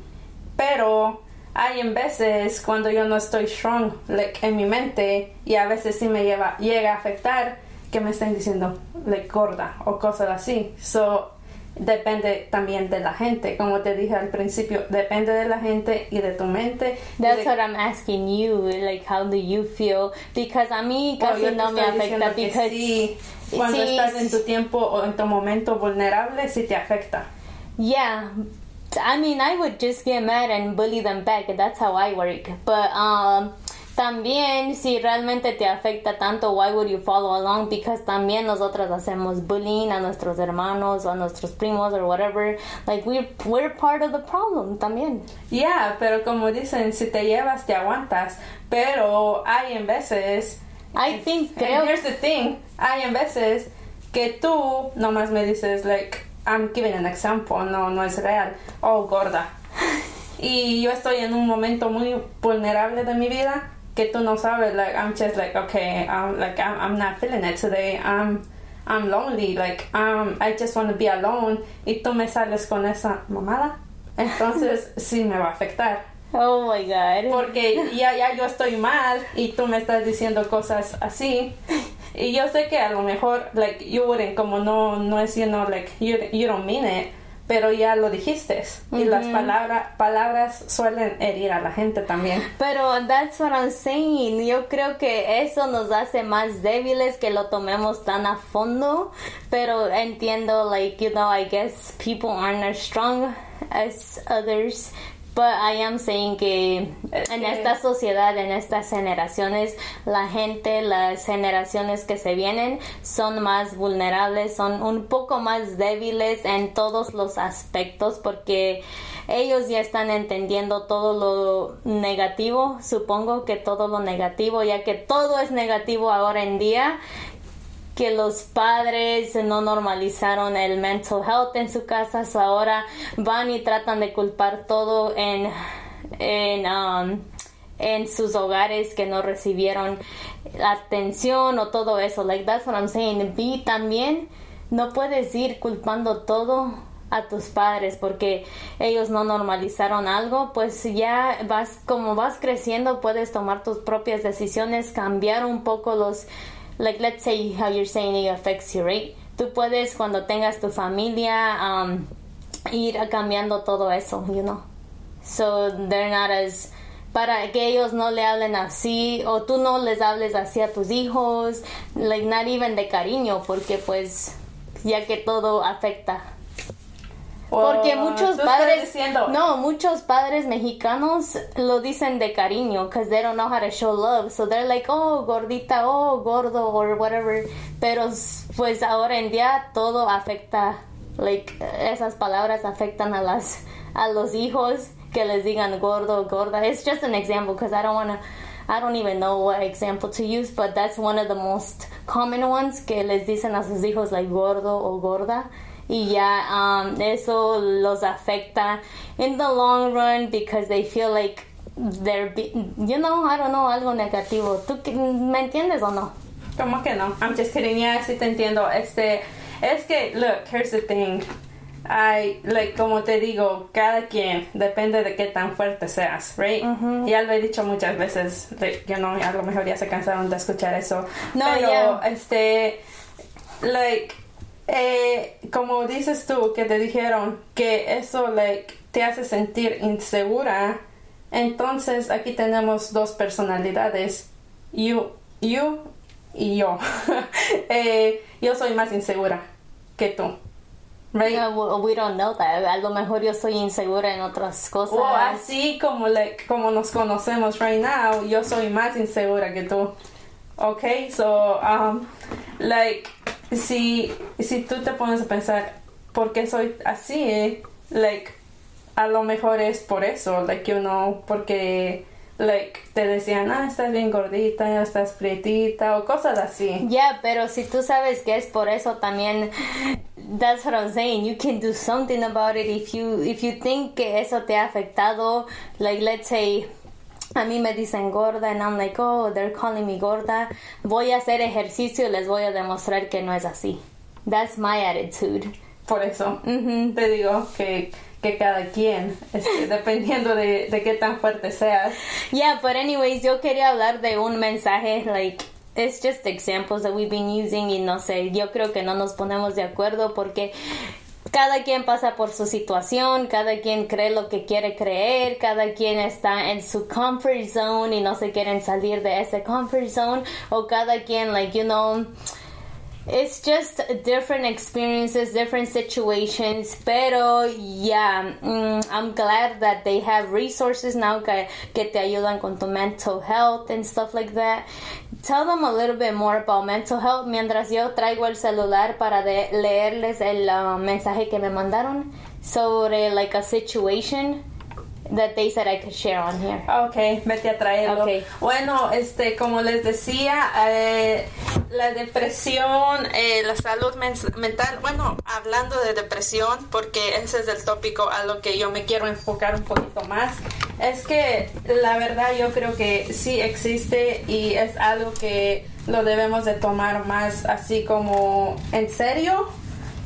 Pero hay en veces cuando yo no estoy strong, like, en mi mente, y a veces sí me lleva, llega a afectar que me estén diciendo, like, gorda o cosas así. So, depende también de la gente, como te dije al principio, depende de la gente y de tu mente. That's de- what I'm asking you, like, how do you feel? Because a mí casi no me afecta, because... sí, cuando Sí, estás en tu tiempo o en tu momento vulnerable, sí te afecta. Yeah. I mean, I would just get mad and bully them back. That's how I work. But um, también, si realmente te afecta tanto, why would you follow along? Because también nosotros hacemos bullying a nuestros hermanos o a nuestros primos or whatever. Like, we're, we're part of the problem también. Ya, pero como dicen, si te llevas, te aguantas. Pero hay en veces, I think, and creo... here's the thing, hay en veces que tú nomás me dices, like, I'm giving an example, no, no es real. Oh, gorda. Y yo estoy en un momento muy vulnerable de mi vida que tú no sabes, like, I'm just like, okay, um, like, I'm, I'm not feeling it today. I'm, I'm lonely, like, um, I just want to be alone. Y tú me sales con esa mamada. Entonces, sí me va a afectar. Oh my god. Porque ya, ya yo estoy mal y tú me estás diciendo cosas así. Y yo sé que a lo mejor, like, you wouldn't, como no, no es, you know, like, you, you don't mean it, pero ya lo dijiste. Y las palabras palabras suelen herir a la gente también. Pero that's what I'm saying. Yo creo que eso nos hace más débiles que lo tomemos tan a fondo. Pero entiendo, like, you know, I guess people aren't as strong as others. But I am saying que en esta sociedad, en estas generaciones, la gente, las generaciones que se vienen son más vulnerables, son un poco más débiles en todos los aspectos porque ellos ya están entendiendo todo lo negativo, supongo que todo lo negativo, ya que todo es negativo ahora en día que los padres no normalizaron el mental health en su casa, so ahora van y tratan de culpar todo en, en, um, en sus hogares que no recibieron atención o todo eso. Like that's what I'm saying. B también no puedes ir culpando todo a tus padres porque ellos no normalizaron algo, pues ya vas como vas creciendo puedes tomar tus propias decisiones, cambiar un poco los like let's say how you're saying it affects you, right? Tú puedes cuando tengas tu familia um, ir cambiando todo eso, you know. So they're not as para que ellos no le hablen así o tú no les hables así a tus hijos, like not even de cariño, porque pues ya que todo afecta porque muchos padres, no, muchos padres mexicanos lo dicen de cariño, because they don't know how to show love, so they're like, oh, gordita, oh, gordo, or whatever. Pero pues ahora en día todo afecta, like esas palabras afectan a las a los hijos que les digan gordo, gorda. It's just an example, because I don't wanna. I don't even know what example to use, but that's one of the most common ones que les dicen a sus hijos like gordo o gorda y ya um, eso los afecta in the long run because they feel like they're, you know, I don't know, algo negativo. ¿Tú me entiendes o no? ¿Cómo que no? I'm just kidding, ya sí te entiendo. Este, es que, look, here's the thing. I, like, como te digo, cada quien depende de qué tan fuerte seas, right? Ya lo he dicho muchas veces, like, you know, a lo mejor ya se cansaron de escuchar eso. No, pero, este, like, eh, como dices tú, que te dijeron que eso like, te hace sentir insegura, entonces aquí tenemos dos personalidades, you, you y yo. eh, yo soy más insegura que tú. Right? we don't know that. A lo mejor yo soy insegura en otras cosas. O así como, like, como nos conocemos right now, yo soy más insegura que tú. Okay, so, um, like, si, si tú te pones a pensar, ¿por qué soy así? Like, a lo mejor es por eso, like, you know, porque like te decían, ah, estás bien gordita, estás prietita o cosas así. Yeah, pero si tú sabes que es por eso también that's what I'm saying. You can do something about it if you if you think que eso te ha afectado, like let's say a mí me dicen gorda and I'm like, oh, they're calling me gorda. Voy a hacer ejercicio y les voy a demostrar que no es así. That's my attitude. Por eso te digo que, que cada quien, este, dependiendo de, de qué tan fuerte seas. Yeah, but anyways, yo quería hablar de un mensaje, like, it's just examples that we've been using y no sé, yo creo que no nos ponemos de acuerdo porque cada quien pasa por su situación, cada quien cree lo que quiere creer, cada quien está en su comfort zone y no se quieren salir de ese comfort zone, o cada quien, like, you know, it's just different experiences, different situations. Pero yeah, mm, I'm glad that they have resources now que, que te ayudan con tu mental health and stuff like that tell them a little bit more about mental health mientras yo traigo el celular para de leerles el uh, mensaje que me mandaron sobre like a situation that they said I could share on here. Ok, vete a traerlo. Okay. Bueno, este, como les decía, eh, la depresión, eh, la salud men- mental, bueno, hablando de depresión, porque ese es el tópico a lo que yo me quiero enfocar un poquito más, es que la verdad yo creo que sí existe y es algo que lo debemos de tomar más así como en serio,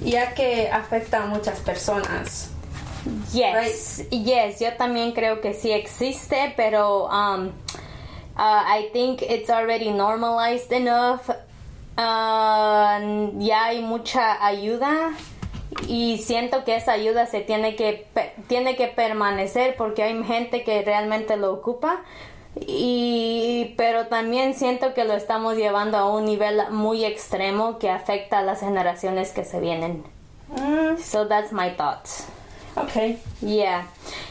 ya que afecta a muchas personas. Yes, yes, yo también creo que sí existe, pero um, uh, I think it's already normalized enough. Uh, ya hay mucha ayuda y siento que esa ayuda se tiene que tiene que permanecer porque hay gente que realmente lo ocupa y pero también siento que lo estamos llevando a un nivel muy extremo que afecta a las generaciones que se vienen. Mm, So that's my thoughts. Ok. Yeah.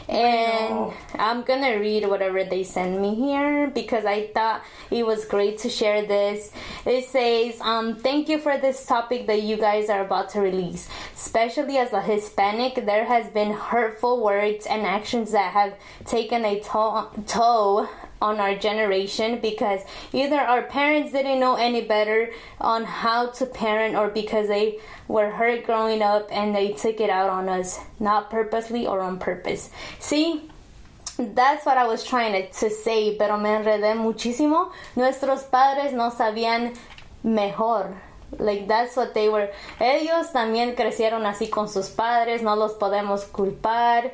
And I'm gonna read whatever they send me here because I thought it was great to share this. It says, um, thank you for this topic that you guys are about to release. Especially as a Hispanic, there has been hurtful words and actions that have taken a toll, toll on our generation because either our parents didn't know any better on how to parent or because they were hurt growing up and they took it out on us, not purposely or on purpose. See, that's what I was trying to, to say, pero me enredé muchísimo. Nuestros padres no sabían mejor. Like that's what they were. Ellos también crecieron así con sus padres, no los podemos culpar.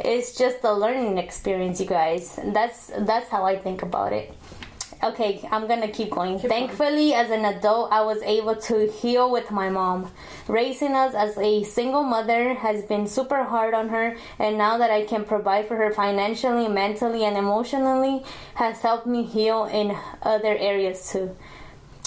It's just a learning experience, you guys. That's that's how I think about it. Okay, I'm gonna keep going. Thankfully, as an adult, I was able to heal with my mom. Raising us as a single mother has been super hard on her, and now that I can provide for her financially, mentally, and emotionally, has helped me heal in other areas too.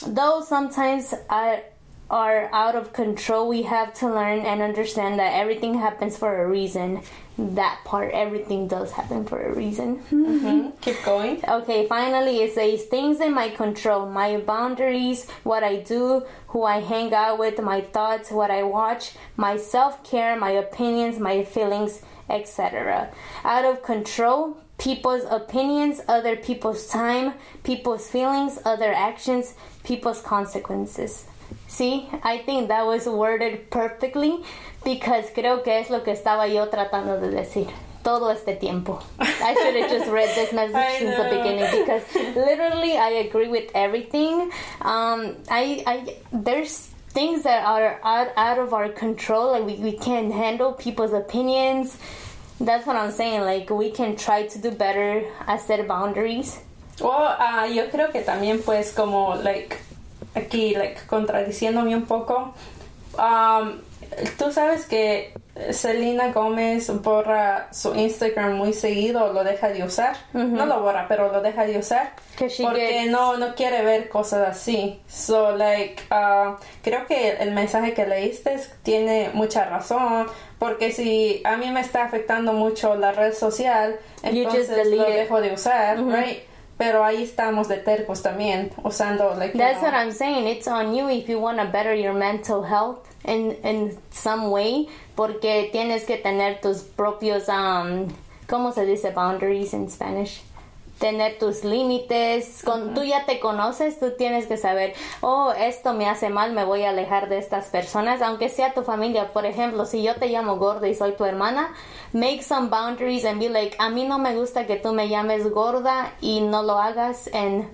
Though sometimes I are out of control, we have to learn and understand that everything happens for a reason. That part, everything does happen for a reason. Mhm. Keep going. Okay, finally, it says things in my control, my boundaries, what I do, who I hang out with, my thoughts, what I watch, my self care, my opinions, my feelings, etc. Out of control, people's opinions, other people's time, people's feelings, other actions, people's consequences. See, I think that was worded perfectly because creo que es lo que estaba yo tratando de decir todo este tiempo. I should have just read this message since the beginning because literally I agree with everything. Um, I, I, there's things that are out, out of our control. Like we, we can't handle people's opinions. That's what I'm saying. Like we can try to do better, I set boundaries. O ah, yo creo que también pues como like aquí like contradiciéndome un poco. Um, tú sabes que Selena Gómez borra su Instagram muy seguido lo deja de usar. No lo borra pero lo deja de usar porque gets- no no quiere ver cosas así. So like ah, creo que el mensaje que leíste tiene mucha razón porque si a mí me está afectando mucho la red social You just entonces lo dejo de usar right pero ahí estamos de tercos también, usando like, That's know, what I'm saying. It's on you if you want to better your mental health in in some way, porque tienes que tener tus propios um, ¿cómo se dice boundaries in Spanish? Tener tus límites. Con, Tú ya te conoces, tú tienes que saber, oh, esto me hace mal, me voy a alejar de estas personas, aunque sea tu familia. Por ejemplo, si yo te llamo gorda y soy tu hermana, make some boundaries and be like, a mí no me gusta que tú me llames gorda y no lo hagas, and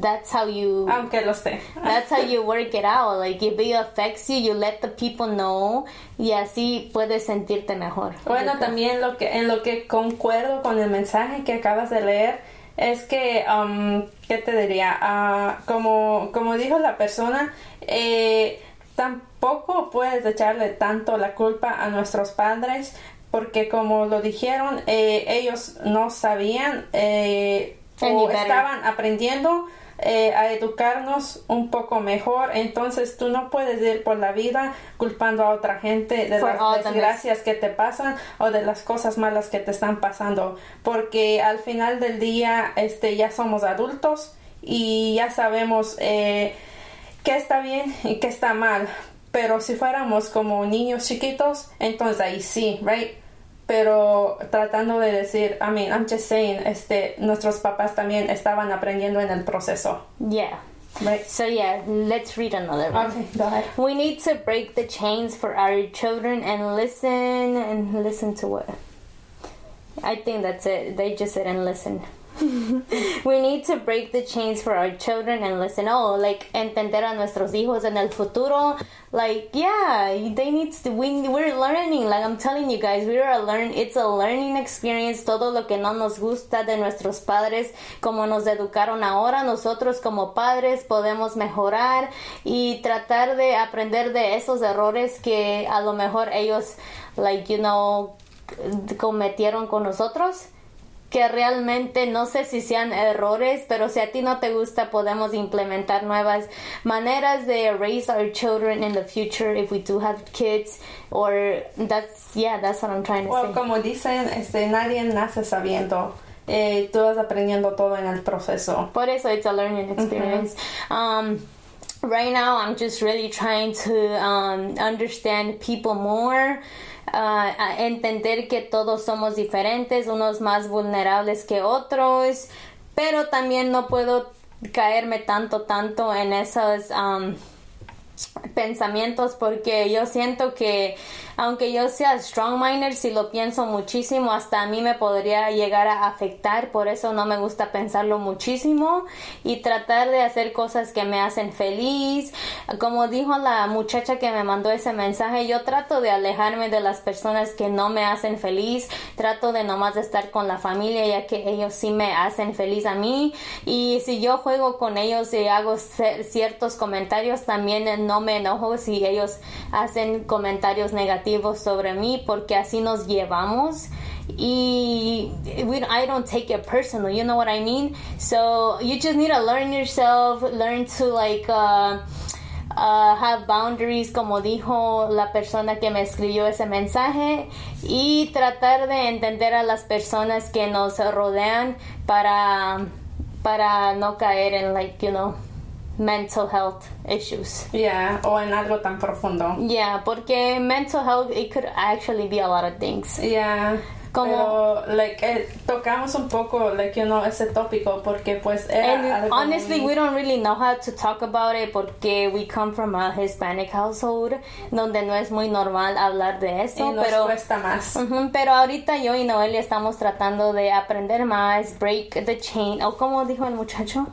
that's how you aunque lo sé. That's how you work it out. Like if it affects you, you let the people know y así puedes sentirte mejor. Bueno, también lo que en lo que concuerdo con el mensaje que acabas de leer es que, um, ¿qué te diría? Ah, como, como dijo la persona, eh, tampoco puedes echarle tanto la culpa a nuestros padres porque como lo dijeron, eh, ellos no sabían eh, o estaban aprendiendo eh, a educarnos un poco mejor, entonces tú no puedes ir por la vida culpando a otra gente de For las desgracias que te pasan o de las cosas malas que te están pasando, porque al final del día este ya somos adultos y ya sabemos eh, qué está bien y qué está mal. Pero si fuéramos como niños chiquitos, entonces ahí sí, right? Pero tratando de decir, I mean, I'm just saying, este, nuestros papás también estaban aprendiendo en el proceso. Yeah. Right. So yeah, let's read another one. Okay, go ahead. We need to break the chains for our children and listen and listen to what? I think that's it. They just said and listen. We need to break the chains for our children and listen. Oh, like entender a nuestros hijos en el futuro. Like, yeah, they need to. We, we're learning. Like I'm telling you guys, we're a learn. It's a learning experience. Todo lo que no nos gusta de nuestros padres, como nos educaron ahora, nosotros como padres podemos mejorar y tratar de aprender de esos errores que a lo mejor ellos, like you know, cometieron con nosotros que realmente no sé si sean errores, pero si a ti no te gusta, podemos implementar nuevas maneras de raise our children in the future if we do have kids. Or that's, yeah, that's what I'm trying to Well, say. como dicen, este, nadie nace sabiendo. Eh, tú vas aprendiendo todo en el proceso. Por eso it's a learning experience. Um, right now, I'm just really trying to um, understand people more. Uh, a entender que todos somos diferentes, unos más vulnerables que otros, pero también no puedo caerme tanto, tanto en esos um, pensamientos porque yo siento que aunque yo sea strong minded si lo pienso muchísimo hasta a mí me podría llegar a afectar. Por eso no me gusta pensarlo muchísimo y tratar de hacer cosas que me hacen feliz. Como dijo la muchacha que me mandó ese mensaje yo trato de alejarme de las personas que no me hacen feliz. Trato de nomás estar con la familia ya que ellos sí me hacen feliz a mí. Y si yo juego con ellos y hago ciertos comentarios también no me enojo si ellos hacen comentarios negativos sobre mí porque así nos llevamos. Y I don't take it personal you know what I mean so you just need to learn yourself learn to like uh, Uh, have boundaries, como dijo la persona que me escribió ese mensaje, y tratar de entender a las personas que nos rodean para, para no caer en, like, you know, mental health issues. Yeah, o en algo tan profundo. Yeah, porque mental health, it could actually be a lot of things. Yeah. Como, Pero, like, eh, tocamos un poco, like, you know, ese tópico porque, pues, and honestly, muy- we don't really know how to talk about it porque we come from a Hispanic household donde no es muy normal hablar de y eso, nos pero cuesta más. Pero ahorita yo y Noelia estamos tratando de aprender más, break the chain, o como dijo el muchacho.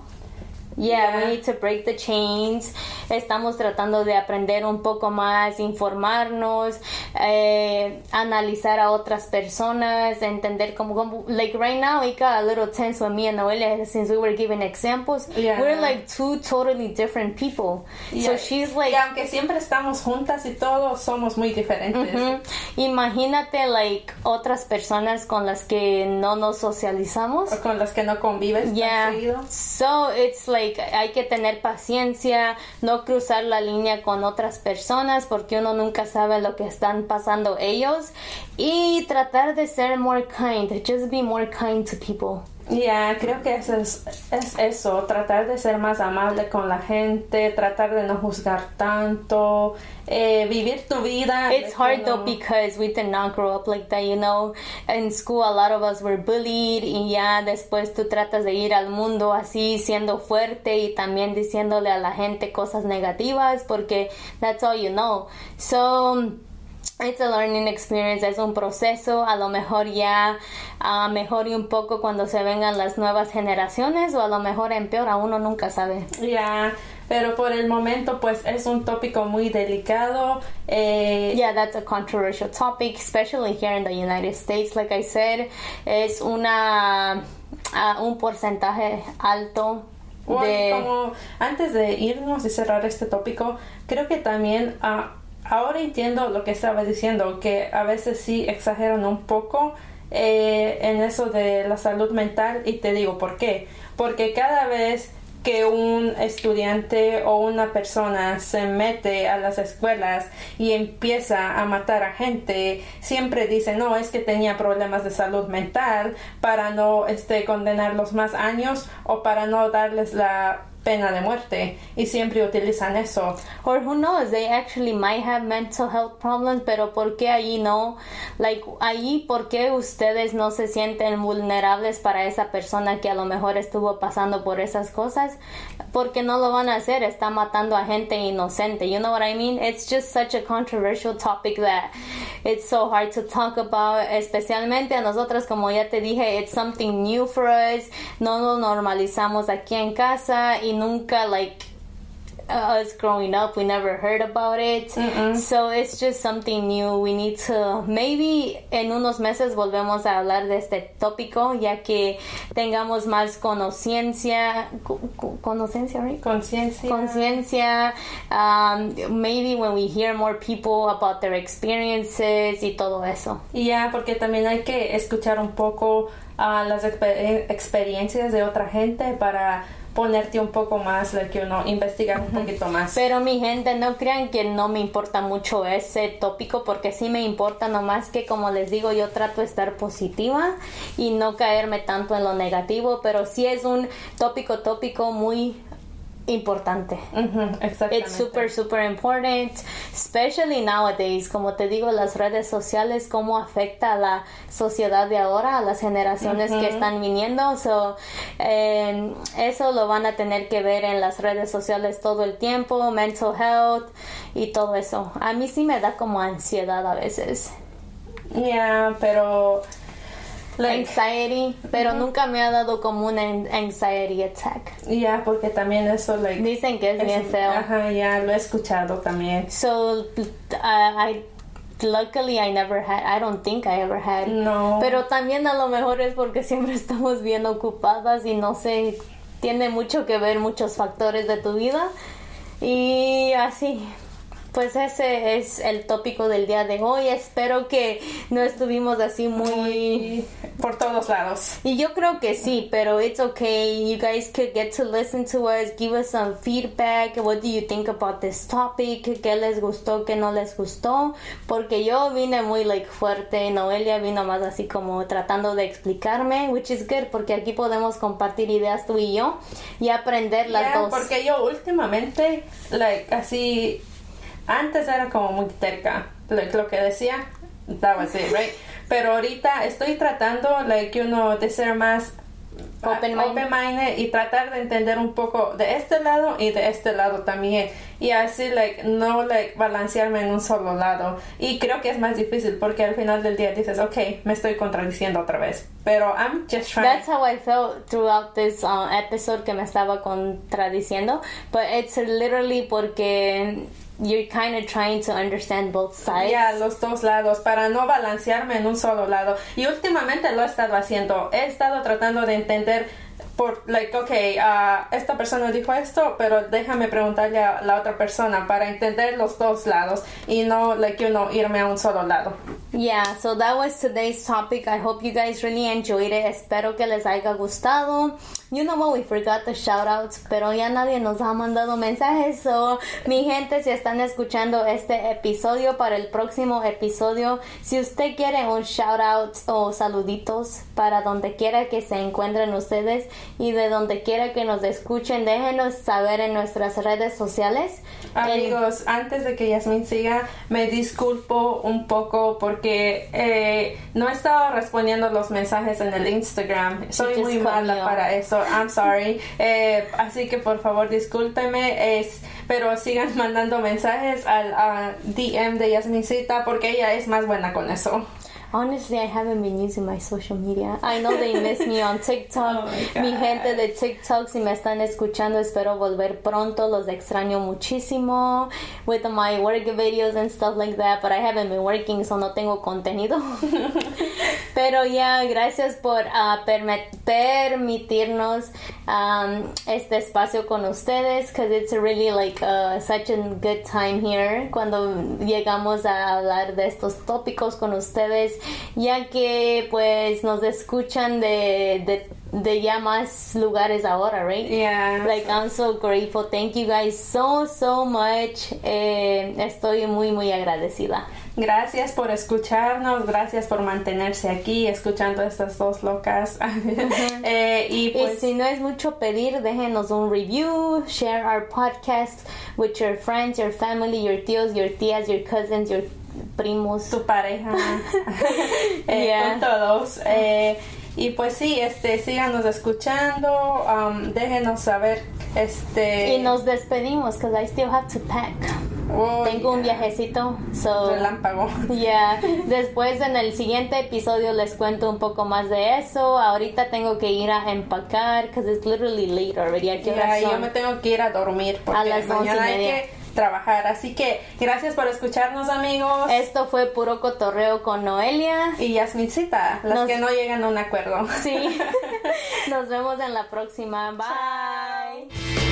Yeah, we need to break the chains. Estamos tratando de aprender un poco más, informarnos, eh, analizar a otras personas, entender como, like right now, it got a little tense with me and Noelia since we were giving examples. Yeah. We're like two totally different people. So she's like, y aunque siempre estamos juntas y todos somos muy diferentes. Imagínate, like, otras personas con las que no nos socializamos. o con las que no convives Yeah. So it's like hay que tener paciencia, no cruzar la línea con otras personas porque uno nunca sabe lo que están pasando ellos y tratar de ser more kind, just be more kind to people. Ya, creo que eso es, es eso, tratar de ser más amable con la gente, tratar de no juzgar tanto, eh, vivir tu vida. It's hard though because we did not grow up like that, you know. In school, a lot of us were bullied, y ya después tú tratas de ir al mundo así, siendo fuerte y también diciéndole a la gente cosas negativas porque that's all you know. So. It's a learning experience, es un proceso, a lo mejor ya ah, mejore un poco cuando se vengan las nuevas generaciones o a lo mejor empeora, uno nunca sabe. Ya, pero por el momento pues es un tópico muy delicado. eh, Yeah, that's a controversial topic, especially here in the United States. Like I said, es una ah, un porcentaje alto Bueno, de como antes de irnos y cerrar este tópico, creo que también ah, ahora entiendo lo que estabas diciendo, que a veces sí exageran un poco eh, en eso de la salud mental y te digo por qué. Porque cada vez que un estudiante o una persona se mete a las escuelas y empieza a matar a gente, siempre dice, no, es que tenía problemas de salud mental para no este, condenarlos más años o para no darles la pena de muerte y siempre utilizan eso. Or who knows, they actually might have mental health problems, pero ¿por qué allí no? Like, allí, ¿por qué ustedes no se sienten vulnerables para esa persona que a lo mejor estuvo pasando por esas cosas? Porque no lo van a hacer, está matando a gente inocente. You know what I mean? It's just such a controversial topic that it's so hard to talk about, especialmente a nosotras, como ya te dije, it's something new for us. No lo normalizamos aquí en casa y nunca, like, us growing up, we never heard about it. So it's just something new. We need to, maybe en unos meses volvemos a hablar de este tópico, ya que tengamos más conciencia, conciencia, right? Conciencia. Conciencia. Um, maybe when we hear more people about their experiences y todo eso. Y ya, porque también hay que escuchar un poco a las exper- experiencias de otra gente para ponerte un poco más, like, que uno investigar un poquito más. Pero mi gente, no crean que no me importa mucho ese tópico porque sí me importa, nomás que como les digo, yo trato de estar positiva y no caerme tanto en lo negativo, pero sí es un tópico, tópico muy importante. Ujú, exactamente. It's super, super important, especially nowadays. Como te digo, las redes sociales, cómo afecta a la sociedad de ahora, a las generaciones que están viniendo. So, eh, eso lo van a tener que ver en las redes sociales todo el tiempo, mental health y todo eso. A mí sí me da como ansiedad a veces. Ya, pero like, Anxiety, pero nunca me ha dado como un an- anxiety attack. ya, porque también eso like Dicen que es es- bien feo. Ajá, ya lo he escuchado también. So, uh, I luckily I never had. I don't think I ever had. No. Pero también a lo mejor es porque siempre estamos bien ocupadas y no sé, tiene mucho que ver muchos factores de tu vida y así. Pues ese es el tópico del día de hoy. Espero que no estuvimos así muy por todos lados. y yo creo que sí, pero it's okay. You guys could get to listen to us, give us some feedback. What do you think about this topic? ¿Qué les gustó, qué no les gustó? Porque yo vine muy like fuerte, Noelia vino más así como tratando de explicarme, which is good porque aquí podemos compartir ideas tú y yo y aprender las dos. porque yo últimamente, like, así, antes era como muy terca, like, lo que decía, that was it, right? Pero ahorita estoy tratando, like, you know, de ser más Open-minded. open-minded y tratar de entender un poco de este lado y de este lado también. Y así like no like balancearme en un solo lado. Y creo que es más difícil porque al final del día dices ok me estoy contradiciendo otra vez. Pero I'm just trying. That's how I felt throughout this uh, episode que me estaba contradiciendo, but it's literally porque you're kind of trying to understand both sides. Ya, los dos lados, para no balancearme en un solo lado. Y últimamente lo he estado haciendo. He estado tratando de entender por, like, ok, ah, esta persona dijo esto, pero déjame preguntarle a la otra persona para entender los dos lados y no, like, you know, irme a un solo lado. Yeah, so that was today's topic. I hope you guys really enjoyed it. Espero que les haya gustado. You know what, we forgot the shout outs, pero ya nadie nos ha mandado mensajes. So, mi gente, si están escuchando este episodio para el próximo episodio, si usted quiere un shout out o saluditos para donde quiera que se encuentren ustedes y de donde quiera que nos escuchen, déjenos saber en nuestras redes sociales. En- Amigos, antes de que Yasmin siga, me disculpo un poco porque eh, no he estado respondiendo los mensajes en el Instagram. Soy muy mala para eso. I'm sorry. Eh, así que por favor discúlpeme. Es, pero sigan mandando mensajes al a DM de Yasmincita porque ella es más buena con eso. Honestly, I haven't been using my social media. I know they miss me on TikTok. Oh. Mi gente de TikTok, si me están escuchando, espero volver pronto. Los extraño muchísimo with my work videos and stuff like that. But I haven't been working, so no tengo contenido. Pero ya, gracias por perme- permitirnos um, este espacio con ustedes, because it's really like uh, such a good time here cuando llegamos a hablar de estos tópicos con ustedes, ya que pues nos escuchan de, de, de ya más lugares ahora, right? Yeah. Like I'm so grateful. Thank you guys so so much. Eh, estoy muy muy agradecida. Gracias por escucharnos, gracias por mantenerse aquí escuchando estas dos locas. Eh, y, pues, si no es mucho pedir, déjenos un review, share our podcast with your friends, your family, your tíos, your tías, your cousins, your primos. Tu pareja. eh, Con todos. Eh, y pues sí, este, síganos escuchando, um, déjenos saber, este... Y nos despedimos, because I still have to pack. Oh, Tengo un viajecito, so... Relámpago. Yeah, después en el siguiente episodio les cuento un poco más de eso. Ahorita tengo que ir a empacar, because it's literally late already. Yeah, yo me tengo que ir a dormir, porque a las mañana hay que trabajar. Así que gracias por escucharnos, amigos. Esto fue puro cotorreo con Noelia y Yasmincita, las que no llegan a un acuerdo. Sí. Nos vemos en la próxima. Bye.